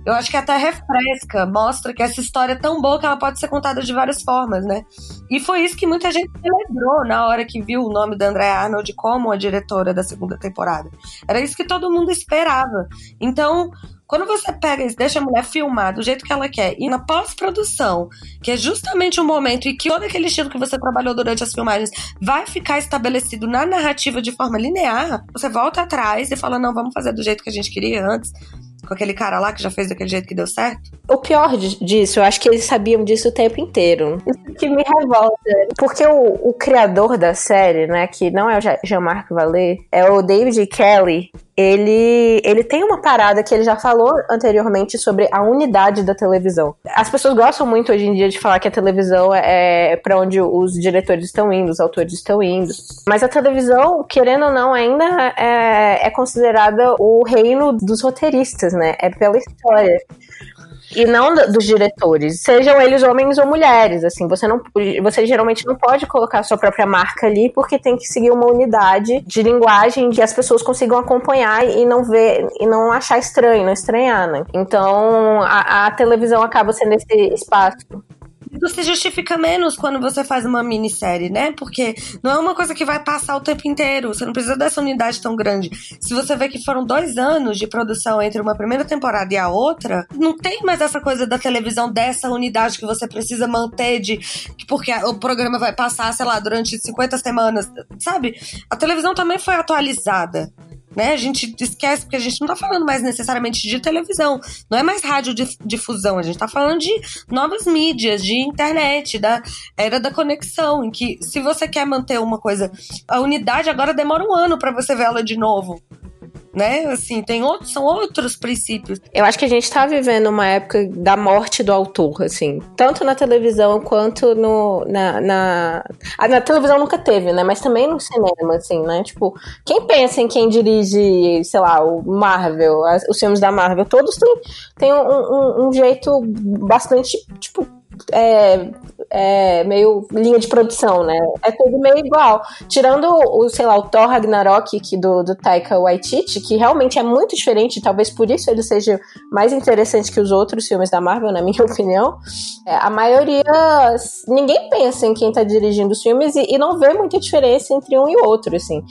Eu acho que até refresca, mostra que essa história é tão boa que ela pode ser contada de várias formas, né? E foi isso que muita gente celebrou na hora que viu o nome da Andrea Arnold como a diretora da segunda temporada. Era isso que todo mundo esperava. Então, quando você pega e deixa a mulher filmar do jeito que ela quer e na pós-produção, que é justamente o momento em que todo aquele estilo que você trabalhou durante as filmagens vai ficar estabelecido na narrativa de forma linear, você volta atrás e fala: não, vamos fazer do jeito que a gente queria antes com aquele cara lá que já fez daquele jeito que deu certo? O pior disso, eu acho que eles sabiam disso o tempo inteiro. Isso que me revolta. Porque o, o criador da série, né, que não é o Jean-Marc Vallée, é o David Kelly, ele, ele tem uma parada que ele já falou anteriormente sobre a unidade da televisão. As pessoas gostam muito hoje em dia de falar que a televisão é, é para onde os diretores estão indo, os autores estão indo. Mas a televisão, querendo ou não, ainda é, é considerada o reino dos roteiristas, né? É pela história e não dos diretores, sejam eles homens ou mulheres, assim, você não você geralmente não pode colocar a sua própria marca ali porque tem que seguir uma unidade de linguagem que as pessoas consigam acompanhar e não ver e não achar estranho, não estranhar, né? Então a, a televisão acaba sendo esse espaço se justifica menos quando você faz uma minissérie, né? Porque não é uma coisa que vai passar o tempo inteiro. Você não precisa dessa unidade tão grande. Se você vê que foram dois anos de produção entre uma primeira temporada e a outra, não tem mais essa coisa da televisão dessa unidade que você precisa manter de porque o programa vai passar, sei lá, durante 50 semanas, sabe? A televisão também foi atualizada né? A gente esquece porque a gente não tá falando mais necessariamente de televisão, não é mais radiodifusão, a gente tá falando de novas mídias, de internet, da era da conexão, em que se você quer manter uma coisa, a unidade agora demora um ano para você ver ela de novo né? Assim, tem outros, são outros princípios. Eu acho que a gente tá vivendo uma época da morte do autor, assim, tanto na televisão quanto no na, na, ah, na televisão nunca teve, né? Mas também no cinema, assim, né? Tipo, quem pensa em quem dirige, sei lá, o Marvel, os filmes da Marvel, todos têm, têm um, um, um jeito bastante, tipo, é, é meio linha de produção, né? É tudo meio igual. Tirando o, sei lá, o Thor Ragnarok que do, do Taika Waititi, que realmente é muito diferente, talvez por isso ele seja mais interessante que os outros filmes da Marvel, na minha opinião. É, a maioria. Ninguém pensa em quem tá dirigindo os filmes e, e não vê muita diferença entre um e outro, assim.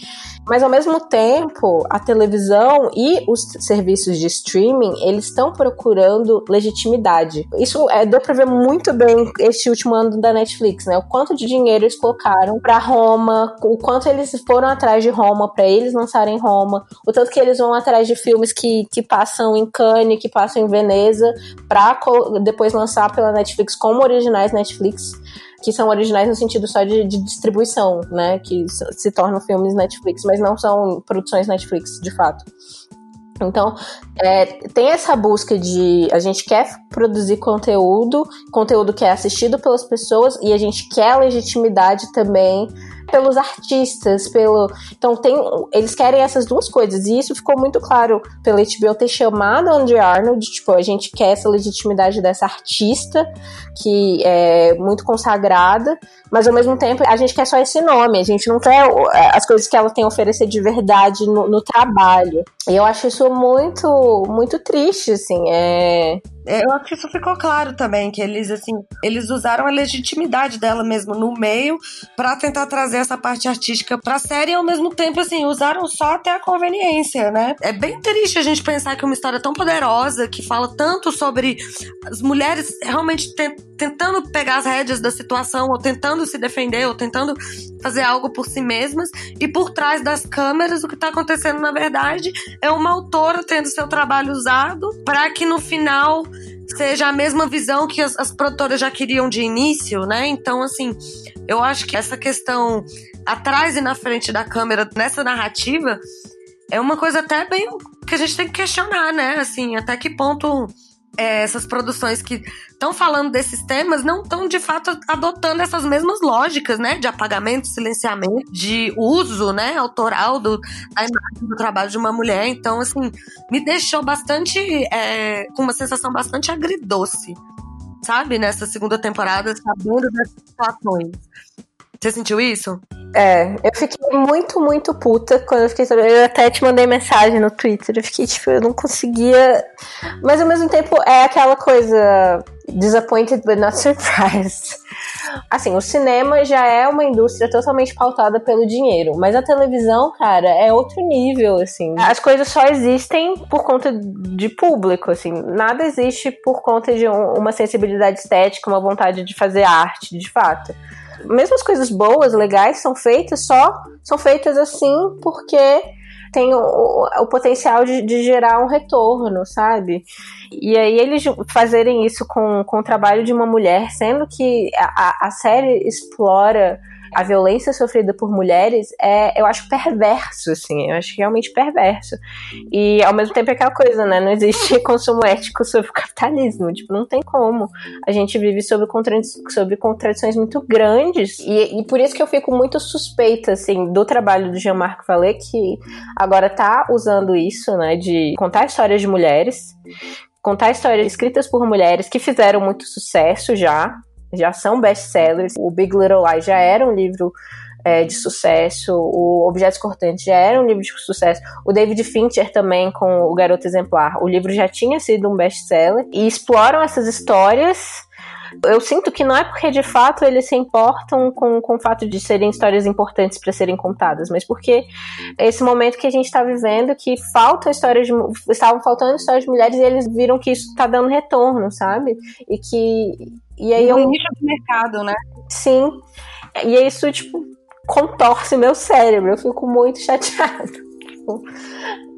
Mas ao mesmo tempo, a televisão e os serviços de streaming, eles estão procurando legitimidade. Isso é, deu pra ver muito bem este último ano da Netflix, né? O quanto de dinheiro eles colocaram para Roma, o quanto eles foram atrás de Roma para eles lançarem Roma, o tanto que eles vão atrás de filmes que, que passam em Cannes, que passam em Veneza, pra depois lançar pela Netflix como originais Netflix que são originais no sentido só de, de, distribuição, né? Que se tornam filmes Netflix, mas não são produções Netflix, de fato. Então, é, tem essa busca de a gente quer produzir conteúdo, conteúdo que é assistido pelas pessoas e a gente quer legitimidade também pelos artistas, pelo. Então tem. Eles querem essas duas coisas. E isso ficou muito claro pela HBO ter chamado a Andrew Arnold. Tipo, a gente quer essa legitimidade dessa artista que é muito consagrada, mas ao mesmo tempo a gente quer só esse nome. A gente não quer as coisas que ela tem a oferecer de verdade no, no trabalho. E eu acho isso muito, muito triste, assim. É, eu acho que isso ficou claro também, que eles, assim, eles usaram a legitimidade dela mesmo no meio para tentar trazer essa parte artística pra série e ao mesmo tempo, assim, usaram só até a conveniência, né? É bem triste a gente pensar que uma história tão poderosa, que fala tanto sobre as mulheres realmente tentando pegar as rédeas da situação, ou tentando se defender, ou tentando fazer algo por si mesmas, e por trás das câmeras, o que tá acontecendo, na verdade, é uma autora tendo seu trabalho usado para que no final seja a mesma visão que as, as, produtoras já queriam de início, né? Então, assim, eu acho que essa questão atrás e na frente da câmera nessa narrativa é uma coisa até bem que a gente tem que questionar, né? Assim, até que ponto é, essas produções que estão falando desses temas não estão de fato adotando essas mesmas lógicas, né? De apagamento, silenciamento, de uso, né? Autoral do, da imagem do trabalho de uma mulher. Então, assim, me deixou bastante. É, com uma sensação bastante agridoce, sabe? Nessa segunda temporada, sabendo dessas situações. Você sentiu isso? É, eu fiquei muito, muito puta quando eu fiquei sabendo. Eu até te mandei mensagem no Twitter. Eu fiquei, tipo, eu não conseguia. Mas ao mesmo tempo é aquela coisa. Disappointed but not surprised. Assim, o cinema já é uma indústria totalmente pautada pelo dinheiro, mas a televisão, cara, é outro nível, assim. As coisas só existem por conta de público, assim. Nada existe por conta de um, uma sensibilidade estética, uma vontade de fazer arte, de fato mesmo as coisas boas, legais, são feitas só são feitas assim porque tem o, o potencial de, de, gerar um retorno, sabe? E aí eles fazerem isso com, com o trabalho de uma mulher, sendo que a, a série explora a violência sofrida por mulheres é, eu acho perverso, assim, eu acho realmente perverso. E ao mesmo tempo é aquela coisa, né? Não existe consumo ético sobre o capitalismo, tipo, não tem como. A gente vive sob, sobre contradições muito grandes e, e por isso que eu fico muito suspeita, assim, do trabalho do Jean-Marc Vallée, que agora tá usando isso, né, de contar histórias de mulheres, contar histórias escritas por mulheres que fizeram muito sucesso já, já são best-sellers. O Big Little Lies já era um livro é, de sucesso, o Objetos Cortantes já era um livro de sucesso, o David Fincher também com O Garoto Exemplar, o livro já tinha sido um best-seller, e exploram essas histórias eu sinto que não é porque de fato eles se importam com, com o fato de serem histórias importantes para serem contadas, mas porque esse momento que a gente está vivendo que falta histórias de, estavam faltando histórias de mulheres e eles viram que isso está dando retorno, sabe? E que e aí um eu nicho de mercado, né? Sim. E isso tipo contorce meu cérebro, eu fico muito chateado.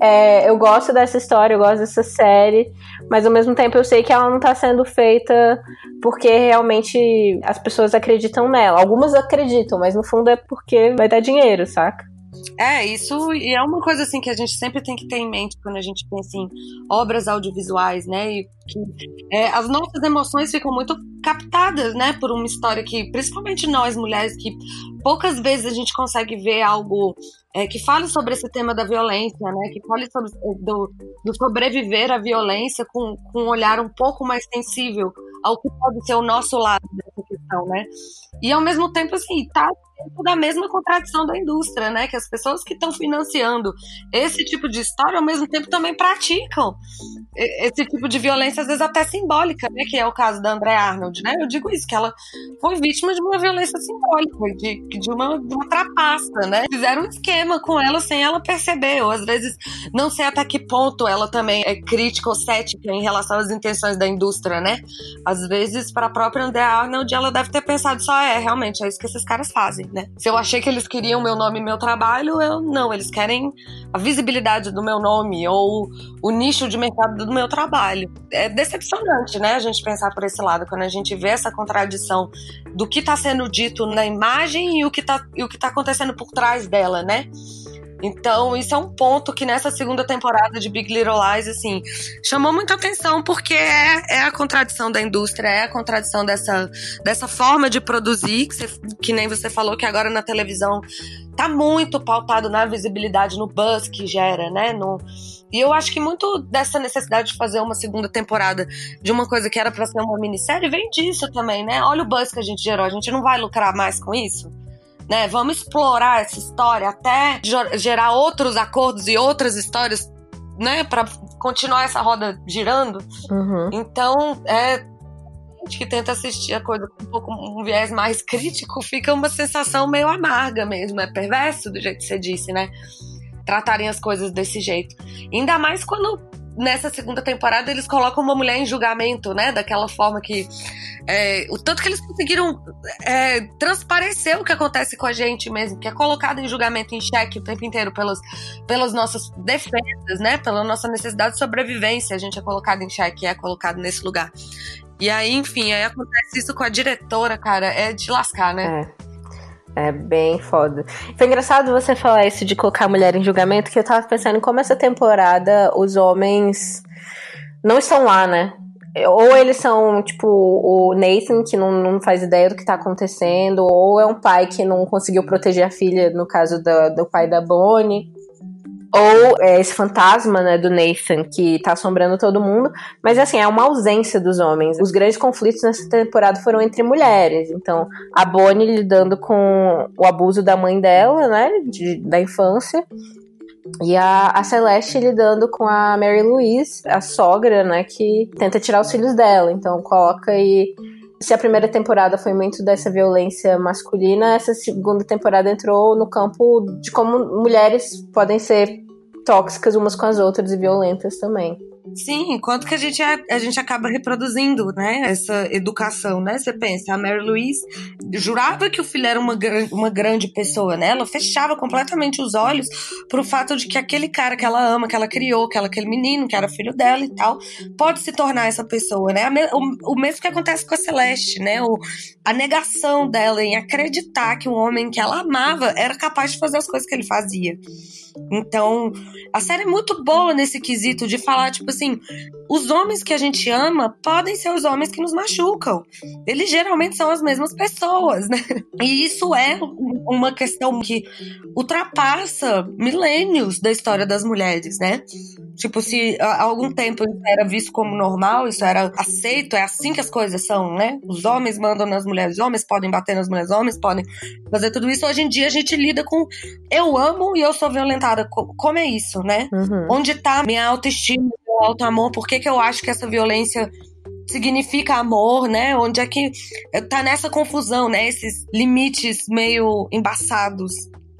É, eu gosto dessa história, eu gosto dessa série, mas ao mesmo tempo eu sei que ela não tá sendo feita porque realmente as pessoas acreditam nela. Algumas acreditam, mas no fundo é porque vai dar dinheiro, saca? É, isso e é uma coisa assim que a gente sempre tem que ter em mente quando a gente pensa em obras audiovisuais, né? E que é, as nossas emoções ficam muito captadas, né, por uma história que, principalmente nós mulheres, que poucas vezes a gente consegue ver algo é, que fale sobre esse tema da violência, né, que fale sobre do, do sobreviver à violência com, com um olhar um pouco mais sensível ao que pode ser o nosso lado dessa questão né? E ao mesmo tempo, assim, tá da mesma contradição da indústria, né? Que as pessoas que estão financiando esse tipo de história, ao mesmo tempo, também praticam esse tipo de violência, às vezes até simbólica, né? Que é o caso da Andrea Arnold, né? Eu digo isso, que ela foi vítima de uma violência simbólica, de, de, uma, de uma trapaça, né? Fizeram um esquema com ela sem ela perceber, ou às vezes não sei até que ponto ela também é crítica ou cética em relação às intenções da indústria, né? Às vezes, para a própria Andrea Arnold, ela deve ter pensado só, é, realmente, é isso que esses caras fazem, né? Se eu achei que eles queriam meu nome e meu trabalho, eu não, eles querem a visibilidade do meu nome ou o nicho de mercado do meu trabalho. É decepcionante, né, a gente pensar por esse lado, quando a gente vê essa contradição do que está sendo dito na imagem e o que está tá acontecendo por trás dela, né? Então, isso é um ponto que nessa segunda temporada de Big Little Lies, assim, chamou muita atenção, porque é, é a contradição da indústria, é a contradição dessa, dessa forma de produzir, que, você, que nem você falou que agora na televisão tá muito pautado na visibilidade, no buzz que gera, né? No, e eu acho que muito dessa necessidade de fazer uma segunda temporada de uma coisa que era para ser uma minissérie vem disso também, né? Olha o buzz que a gente gerou, a gente não vai lucrar mais com isso? Né? Vamos explorar essa história até gerar outros acordos e outras histórias, né? Para continuar essa roda girando. Uhum. Então, é gente que tenta assistir a coisa com um pouco um viés mais crítico, fica uma sensação meio amarga mesmo, é perverso do jeito que você disse, né? Tratarem as coisas desse jeito. Ainda mais quando nessa segunda temporada eles colocam uma mulher em julgamento, né? Daquela forma que. É, o tanto que eles conseguiram é, transparecer o que acontece com a gente mesmo, que é colocado em julgamento, em xeque o tempo inteiro pelas, pelas nossas defesas, né? Pela nossa necessidade de sobrevivência, a gente é colocado em xeque, é colocado nesse lugar. E aí, enfim, aí acontece isso com a diretora, cara, é de lascar, né? É. É bem foda. Foi engraçado você falar isso de colocar a mulher em julgamento, que eu tava pensando em como essa temporada os homens não estão lá, né? Ou eles são, tipo, o Nathan, que não, não faz ideia do que tá acontecendo, ou é um pai que não conseguiu proteger a filha, no caso do, do pai da Bonnie. Ou é, esse fantasma, né, do Nathan, que tá assombrando todo mundo. Mas, assim, é uma ausência dos homens. Os grandes conflitos nessa temporada foram entre mulheres. Então, a Bonnie lidando com o abuso da mãe dela, né, de, da infância. E a, a Celeste lidando com a Mary Louise, a sogra, né, que tenta tirar os filhos dela. Então, coloca aí se a primeira temporada foi muito dessa violência masculina, essa segunda temporada entrou no campo de como mulheres podem ser tóxicas umas com as outras e violentas também. Sim, quanto que a gente, a gente acaba reproduzindo, né? Essa educação, né? Você pensa, a Mary Louise jurava que o filho era uma, uma grande pessoa, né? Ela fechava completamente os olhos pro fato de que aquele cara que ela ama, que ela criou, que ela, aquele menino, que era filho dela e tal, pode se tornar essa pessoa, né? O, o mesmo que acontece com a Celeste, né? O, a negação dela em acreditar que um homem que ela amava era capaz de fazer as coisas que ele fazia. Então, a série é muito boa nesse quesito de falar, tipo assim, os homens que a gente ama podem ser os homens que nos machucam. Eles geralmente são as mesmas pessoas, né? E isso é uma questão que ultrapassa milênios da história das mulheres, né? Tipo, se há algum tempo isso era visto como normal, isso era aceito, é assim que as coisas são, né? Os homens mandam nas mulheres, os homens podem bater nas mulheres, os homens podem fazer tudo isso. Hoje em dia a gente lida com eu amo e eu sou violentada. Como é isso, né? Uhum. Onde tá minha autoestima, meu alto amor? Por que, que eu acho que essa violência significa amor, né? Onde é que tá nessa confusão, né? Esses limites meio embaçados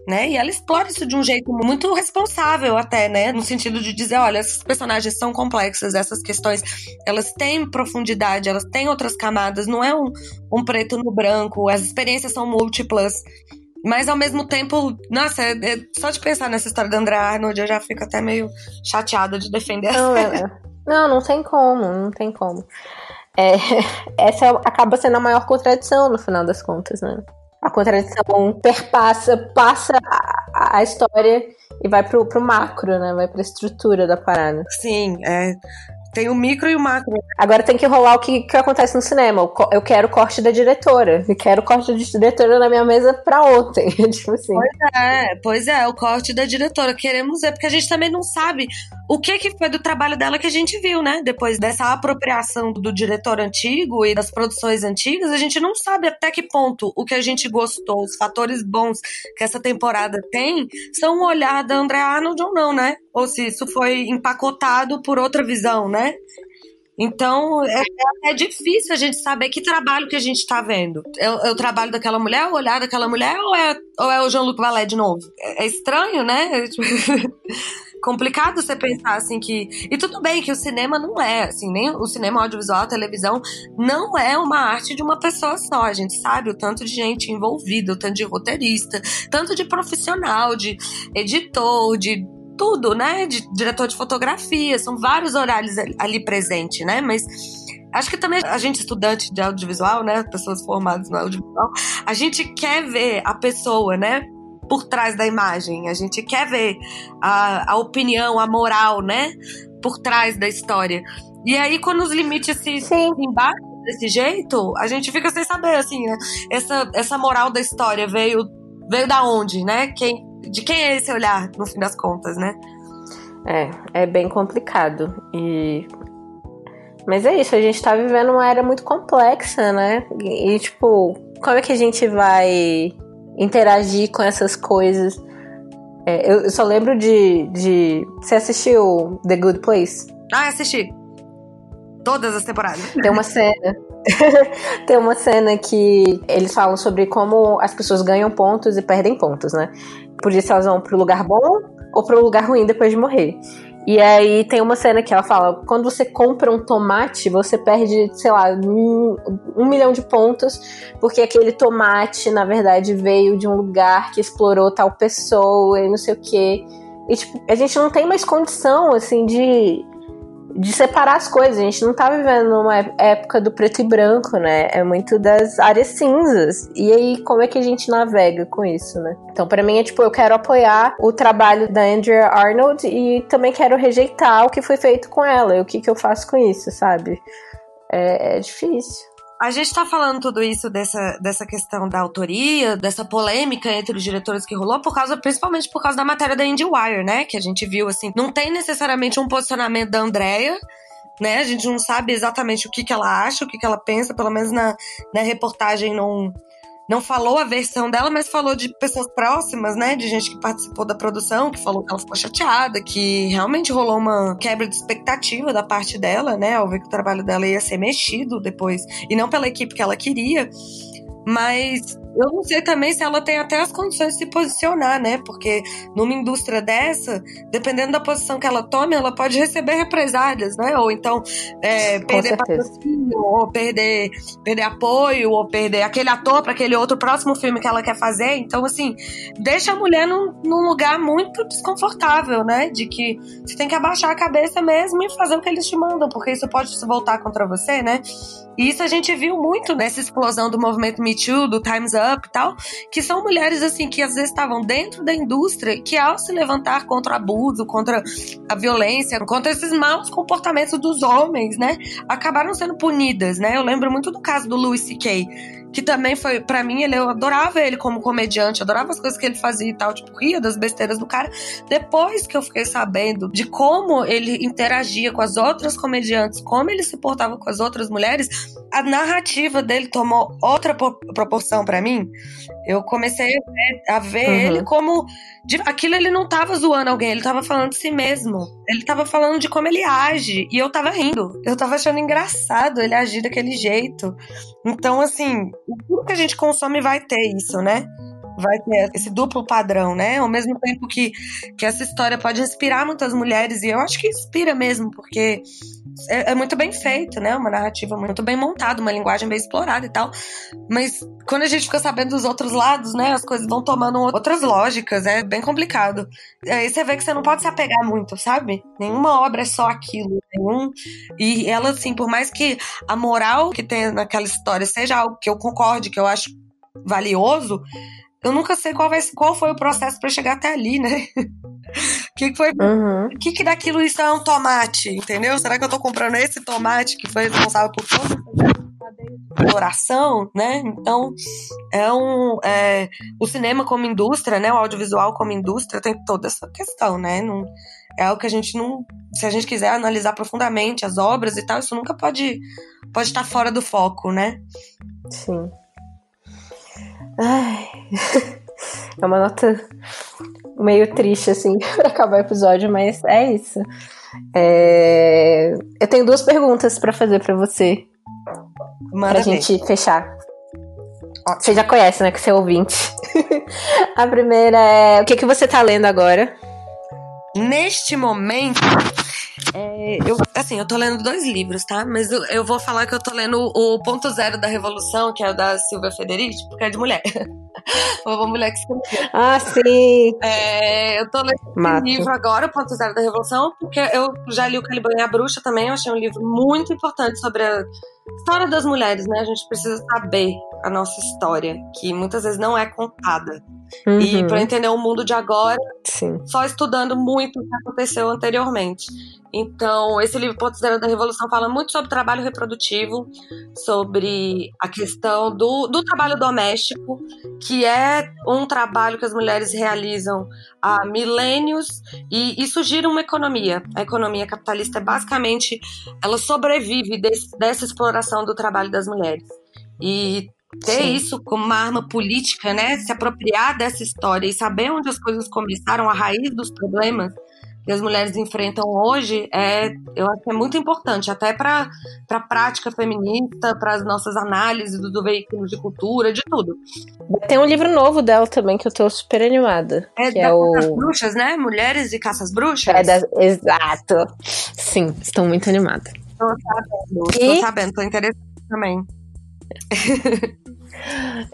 né? E ela explora isso de um jeito muito responsável até, né? No sentido de dizer, olha, esses personagens são complexas, essas questões, elas têm profundidade, elas têm outras camadas, não é um, um preto no branco, as experiências são múltiplas. Mas ao mesmo tempo, nossa, é, é, só de pensar nessa história da Andrea Arnold, eu já fico até meio chateada de defender não, é, é. não, não tem como, não tem como. É, essa acaba sendo a maior contradição no final das contas, né? a contradição perpassa, passa a, a história e vai pro, pro macro, né? Vai pra estrutura da parada. Sim, é. Tem o micro e o macro. Agora tem que rolar o que, que acontece no cinema. Eu quero o corte da diretora. Eu quero o corte da diretora na minha mesa pra ontem. tipo assim. Pois é, pois é, o corte da diretora. Queremos ver, porque a gente também não sabe o que, que foi do trabalho dela que a gente viu, né? Depois dessa apropriação do diretor antigo e das produções antigas, a gente não sabe até que ponto o que a gente gostou, os fatores bons que essa temporada tem, são o olhar da Andrea Arnold ou não, né? Ou se isso foi empacotado por outra visão, né? Então, é, é difícil a gente saber que trabalho que a gente está vendo. É, é, o trabalho daquela mulher, o olhar daquela mulher, ou é, ou é o Jean-Luc Ballet de novo? É, é estranho, né? complicado você pensar assim que. E tudo bem que o cinema não é, assim, nem o cinema audiovisual, a televisão, não é uma arte de uma pessoa só. A gente sabe o tanto de gente envolvida, o tanto de roteirista, tanto de profissional, de editor, de tudo, né? De diretor de fotografia, são vários horários ali presentes, né? Mas acho que também a gente estudante de audiovisual, né, pessoas formadas no audiovisual, a gente quer ver a pessoa, né, por trás da imagem. A gente quer ver a, a opinião, a moral, né, por trás da história. E aí quando os limites se, se embaixam desse jeito, a gente fica sem saber, assim, né? Essa, essa moral da história veio veio da onde, né? Quem, de quem é esse olhar, no fim das contas, né? É, é bem complicado. E. Mas é isso, a gente tá vivendo uma era muito complexa, né? E, tipo, como é que a gente vai interagir com essas coisas? É, eu, só lembro de, de. Você assistiu The Good Place? Ah, assisti. Todas as temporadas. Tem uma cena. Tem uma cena que eles falam sobre como as pessoas ganham pontos e perdem pontos, né? Por isso elas vão pro lugar bom ou pro lugar ruim depois de morrer. E aí tem uma cena que ela fala: quando você compra um tomate, você perde, sei lá, um, um, milhão de pontos, porque aquele tomate, na verdade, veio de um lugar que explorou tal pessoa e não sei o quê. E, tipo, a gente não tem mais condição, assim, de de separar as coisas. A gente não tá vivendo numa época do preto e branco, né? É muito das áreas cinzas. E aí, como é que a gente navega com isso, né? Então, para mim, é tipo, eu quero apoiar o trabalho da Andrea Arnold e também quero rejeitar o que foi feito com ela. E o que, que eu faço com isso, sabe? É, é difícil. A gente está falando tudo isso dessa, dessa questão da autoria, dessa polêmica entre os diretores que rolou, por causa, principalmente por causa da matéria da IndieWire, né? Que a gente viu, assim, não tem necessariamente um posicionamento da Andrea, né? A gente não sabe exatamente o que, que ela acha, o que, que ela pensa, pelo menos na, na reportagem não, não falou a versão dela, mas falou de pessoas próximas, né? De gente que participou da produção, que falou que ela ficou chateada, que realmente rolou uma quebra de expectativa da parte dela, né? Ao ver que o trabalho dela ia ser mexido depois, e não pela equipe que ela queria. Mas eu não sei também se ela tem até as condições de se posicionar, né? Porque numa indústria dessa, dependendo da posição que ela tome, ela pode receber represálias, né? Ou então é, perder patrocínio, ou perder, perder apoio, ou perder aquele ator para aquele outro próximo filme que ela quer fazer. Então, assim, deixa a mulher num, num lugar muito desconfortável, né? De que você tem que abaixar a cabeça mesmo e fazer o que eles te mandam, porque isso pode se voltar contra você, né? E isso a gente viu muito nessa explosão do movimento Me Too, do Time's Up e tal, que são mulheres assim que às vezes estavam dentro da indústria que ao se levantar contra o abuso, contra a violência, contra esses maus comportamentos dos homens, né, acabaram sendo punidas, né? Eu lembro muito do caso do Louis C.K., que também foi, para mim, ele, eu adorava ele como comediante, adorava as coisas que ele fazia e tal, tipo, ria das besteiras do cara. Depois que eu fiquei sabendo de como ele interagia com as outras comediantes, como ele se portava com as outras mulheres, a narrativa dele tomou outra proporção para mim. Eu comecei a ver, uhum. ele como. De, aquilo ele não tava zoando alguém, ele tava falando de si mesmo. Ele tava falando de como ele age. E eu tava rindo. Eu tava achando engraçado ele agir daquele jeito. Então, assim, tudo que a gente consome vai ter isso, né? Vai ter esse duplo padrão, né? Ao mesmo tempo que, que essa história pode inspirar muitas mulheres, e eu acho que inspira mesmo, porque é, é, muito bem feito, né? Uma narrativa muito bem montada, uma linguagem bem explorada e tal. Mas quando a gente fica sabendo dos outros lados, né? As coisas vão tomando outras lógicas, é bem complicado. Aí você vê que você não pode se apegar muito, sabe? Nenhuma obra é só aquilo, nenhum. E ela, assim, por mais que a moral que tem naquela história seja algo que eu concorde, que eu acho valioso, eu nunca sei qual, vai, qual foi o processo para chegar até ali, né? que, que foi. Uhum. O que, que daquilo isso é um tomate, entendeu? Será que eu tô comprando esse tomate que foi responsável por toda exploração, né? Então, é um. É, o cinema como indústria, né? O audiovisual como indústria tem toda essa questão, né? Não, é algo que a gente não. Se a gente quiser analisar profundamente as obras e tal, isso nunca pode, pode estar fora do foco, né? Sim. Ai. É uma nota meio triste, assim, para acabar o episódio, mas é isso. É... Eu tenho duas perguntas para fazer para você. Manda pra gente fechar. Ótimo. Você já conhece, né? Que você é ouvinte. a primeira é: o que, que você tá lendo agora? Neste momento, é, eu, assim, eu tô lendo dois livros, tá? Mas eu, eu, vou falar que eu tô lendo o Ponto Zero da Revolução, que é o da Silvia Federici, porque é de mulher. Uma mulher que escreveu. Ah, sim! É, eu tô lendo esse livro agora, o Ponto Zero da Revolução, porque eu já li o Caliban e a Bruxa também, eu achei um livro muito importante sobre a história das mulheres, né? A gente precisa saber a nossa história, que muitas vezes não é contada. Uhum. E para entender o mundo de agora, Sim. só estudando muito o que aconteceu anteriormente. Então, esse livro Pontos Zero da Revolução fala muito sobre trabalho reprodutivo, sobre a questão do, do trabalho doméstico, que é um trabalho que as mulheres realizam há milênios e isso gira uma economia. A economia capitalista é basicamente, ela sobrevive desse, dessa exploração do trabalho das mulheres. E ter Sim. isso como uma arma política, né? Se apropriar dessa história e saber onde as coisas começaram, a raiz dos problemas que as mulheres enfrentam hoje, é, eu acho que é muito importante, até para a prática feminista, para as nossas análises do, do veículo de cultura, de tudo. Tem um livro novo dela também que eu tô super animada. É que é das o... bruxas, né? Mulheres e caças bruxas. É das... Exato. Sim, estou muito animada. Tô sabendo, e... tô sabendo, tô interessada também.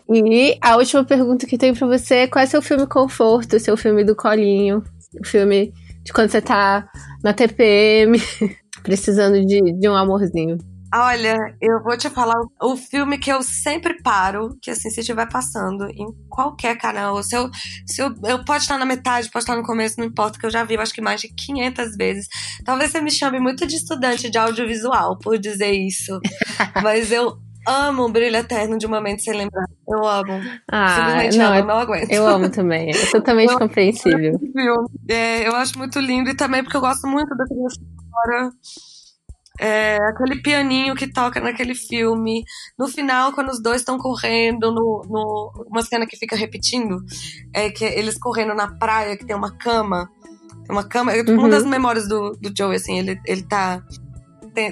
e a última pergunta que tenho para você é qual é seu filme conforto, seu filme do colinho, o filme de quando você tá na TPM, precisando de, de um amorzinho. Olha, eu vou te falar o filme que eu sempre paro, que assim, se estiver passando em qualquer canal, se eu, se eu, eu pode estar na metade, pode estar no começo, não importa, que eu já vi, eu acho que mais de 500 vezes. Talvez você me chame muito de estudante de audiovisual por dizer isso, mas eu amo o brilho eterno de uma mente sem lembrar. Eu amo. Ah, Simplesmente não, amo, não aguento. Eu amo também. É totalmente eu compreensível. É, eu acho muito lindo e também porque eu gosto muito da trilha sonora. É, aquele pianinho que toca naquele filme. No final, quando os dois estão correndo, no, no, uma cena que fica repetindo, é que eles correndo na praia, que tem uma cama. Uma cama. Uhum. Uma das memórias do, do Joe, assim, ele, ele tá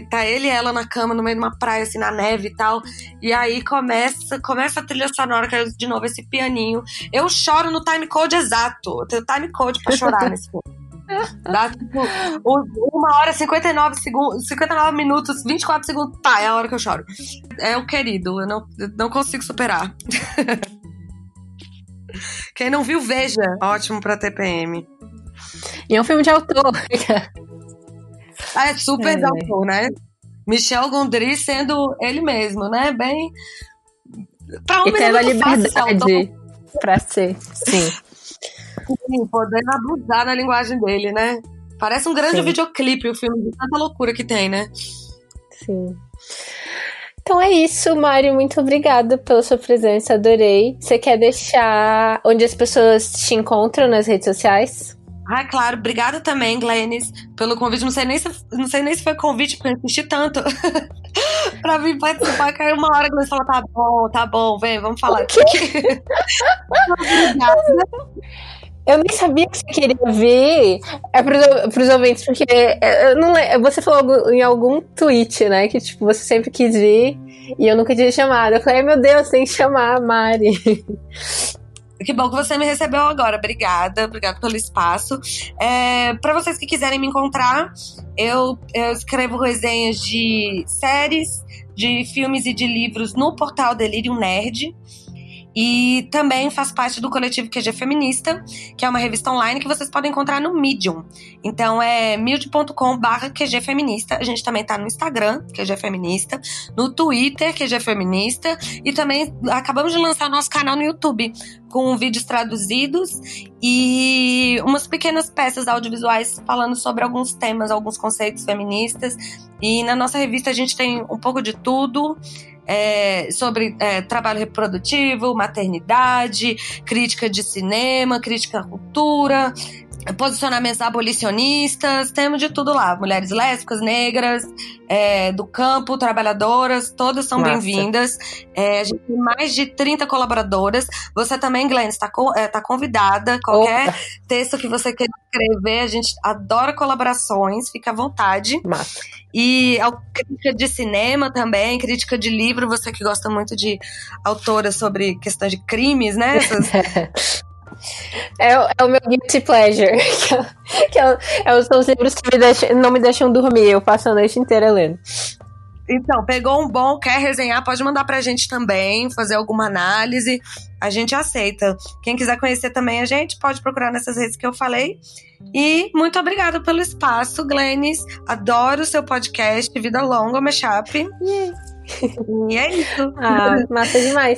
tá ele e ela na cama, no meio de uma praia, assim, na neve e tal. E aí começa, começa a trilha sonora, que é de novo esse pianinho. Eu choro no time code exato. Eu tenho time code pra chorar nesse filme. Dá tipo uma hora, 59 segundos, 59 minutos, 24 segundos. Tá, é a hora que eu choro. É o querido, eu não, eu não consigo superar. Quem não viu, veja. Ótimo pra TPM. E é um filme de autor. Ah, é super é. autor, né? Michel Gondry sendo ele mesmo, né? Bem. Pra um e tendo a liberdade fácil, pra ser, sim. Sim, podendo abusar na linguagem dele, né? Parece um grande sim. videoclipe o filme, de tanta loucura que tem, né? Sim. Então é isso, Mário. Muito obrigada pela sua presença, adorei. Você quer deixar onde as pessoas te encontram nas redes sociais? Ah, claro. Obrigada também, Glennis, pelo convite. Não sei nem se, não sei nem se foi convite, porque eu insisti tanto pra vir participar. Caiu uma hora que Glennis falou: tá bom, tá bom, vem, vamos falar aqui. Obrigada. Eu nem sabia que você queria ver. É pros, pros ouvintes, porque é, eu não, você falou em algum tweet, né? Que tipo, você sempre quis vir e eu nunca tinha chamado. Eu falei, meu Deus, tem que chamar a Mari. Que bom que você me recebeu agora. Obrigada, obrigada pelo espaço. É, para vocês que quiserem me encontrar, eu, eu escrevo resenhas de séries, de filmes e de livros no portal Delirium Nerd. E também faz parte do coletivo QG Feminista, que é uma revista online que vocês podem encontrar no Medium. Então é medium.com/barra QG Feminista. A gente também tá no Instagram, QG Feminista, no Twitter, QG Feminista, e também acabamos de lançar nosso canal no YouTube com vídeos traduzidos e umas pequenas peças audiovisuais falando sobre alguns temas, alguns conceitos feministas. E na nossa revista a gente tem um pouco de tudo é, sobre é, trabalho reprodutivo, maternidade, crítica de cinema, crítica à cultura, posicionamentos abolicionistas, temos de tudo lá. Mulheres lésbicas, negras, é, do campo, trabalhadoras, todas são bem-vindas. É, a gente tem mais de 30 colaboradoras. Você também, Glenn, está é, tá convidada. Qualquer Opa. texto que você queira escrever, a gente adora colaborações, fica à vontade. Massa. E crítica de cinema também, crítica de livro, você que gosta muito de autoras sobre questões de crimes, né? Essas É, é, o meu guilty pleasure. Que, é, que é, são os livros que me deixam, não me deixam dormir. Eu passo a noite inteira lendo. Então, pegou um bom, quer resenhar, pode mandar pra gente também, fazer alguma análise. A gente aceita. Quem quiser conhecer também a gente, pode procurar nessas redes que eu falei. E muito obrigada pelo espaço, Glennis. Adoro o seu podcast, Vida Longa, Mashup. Yeah. E é isso. Ah, massa demais.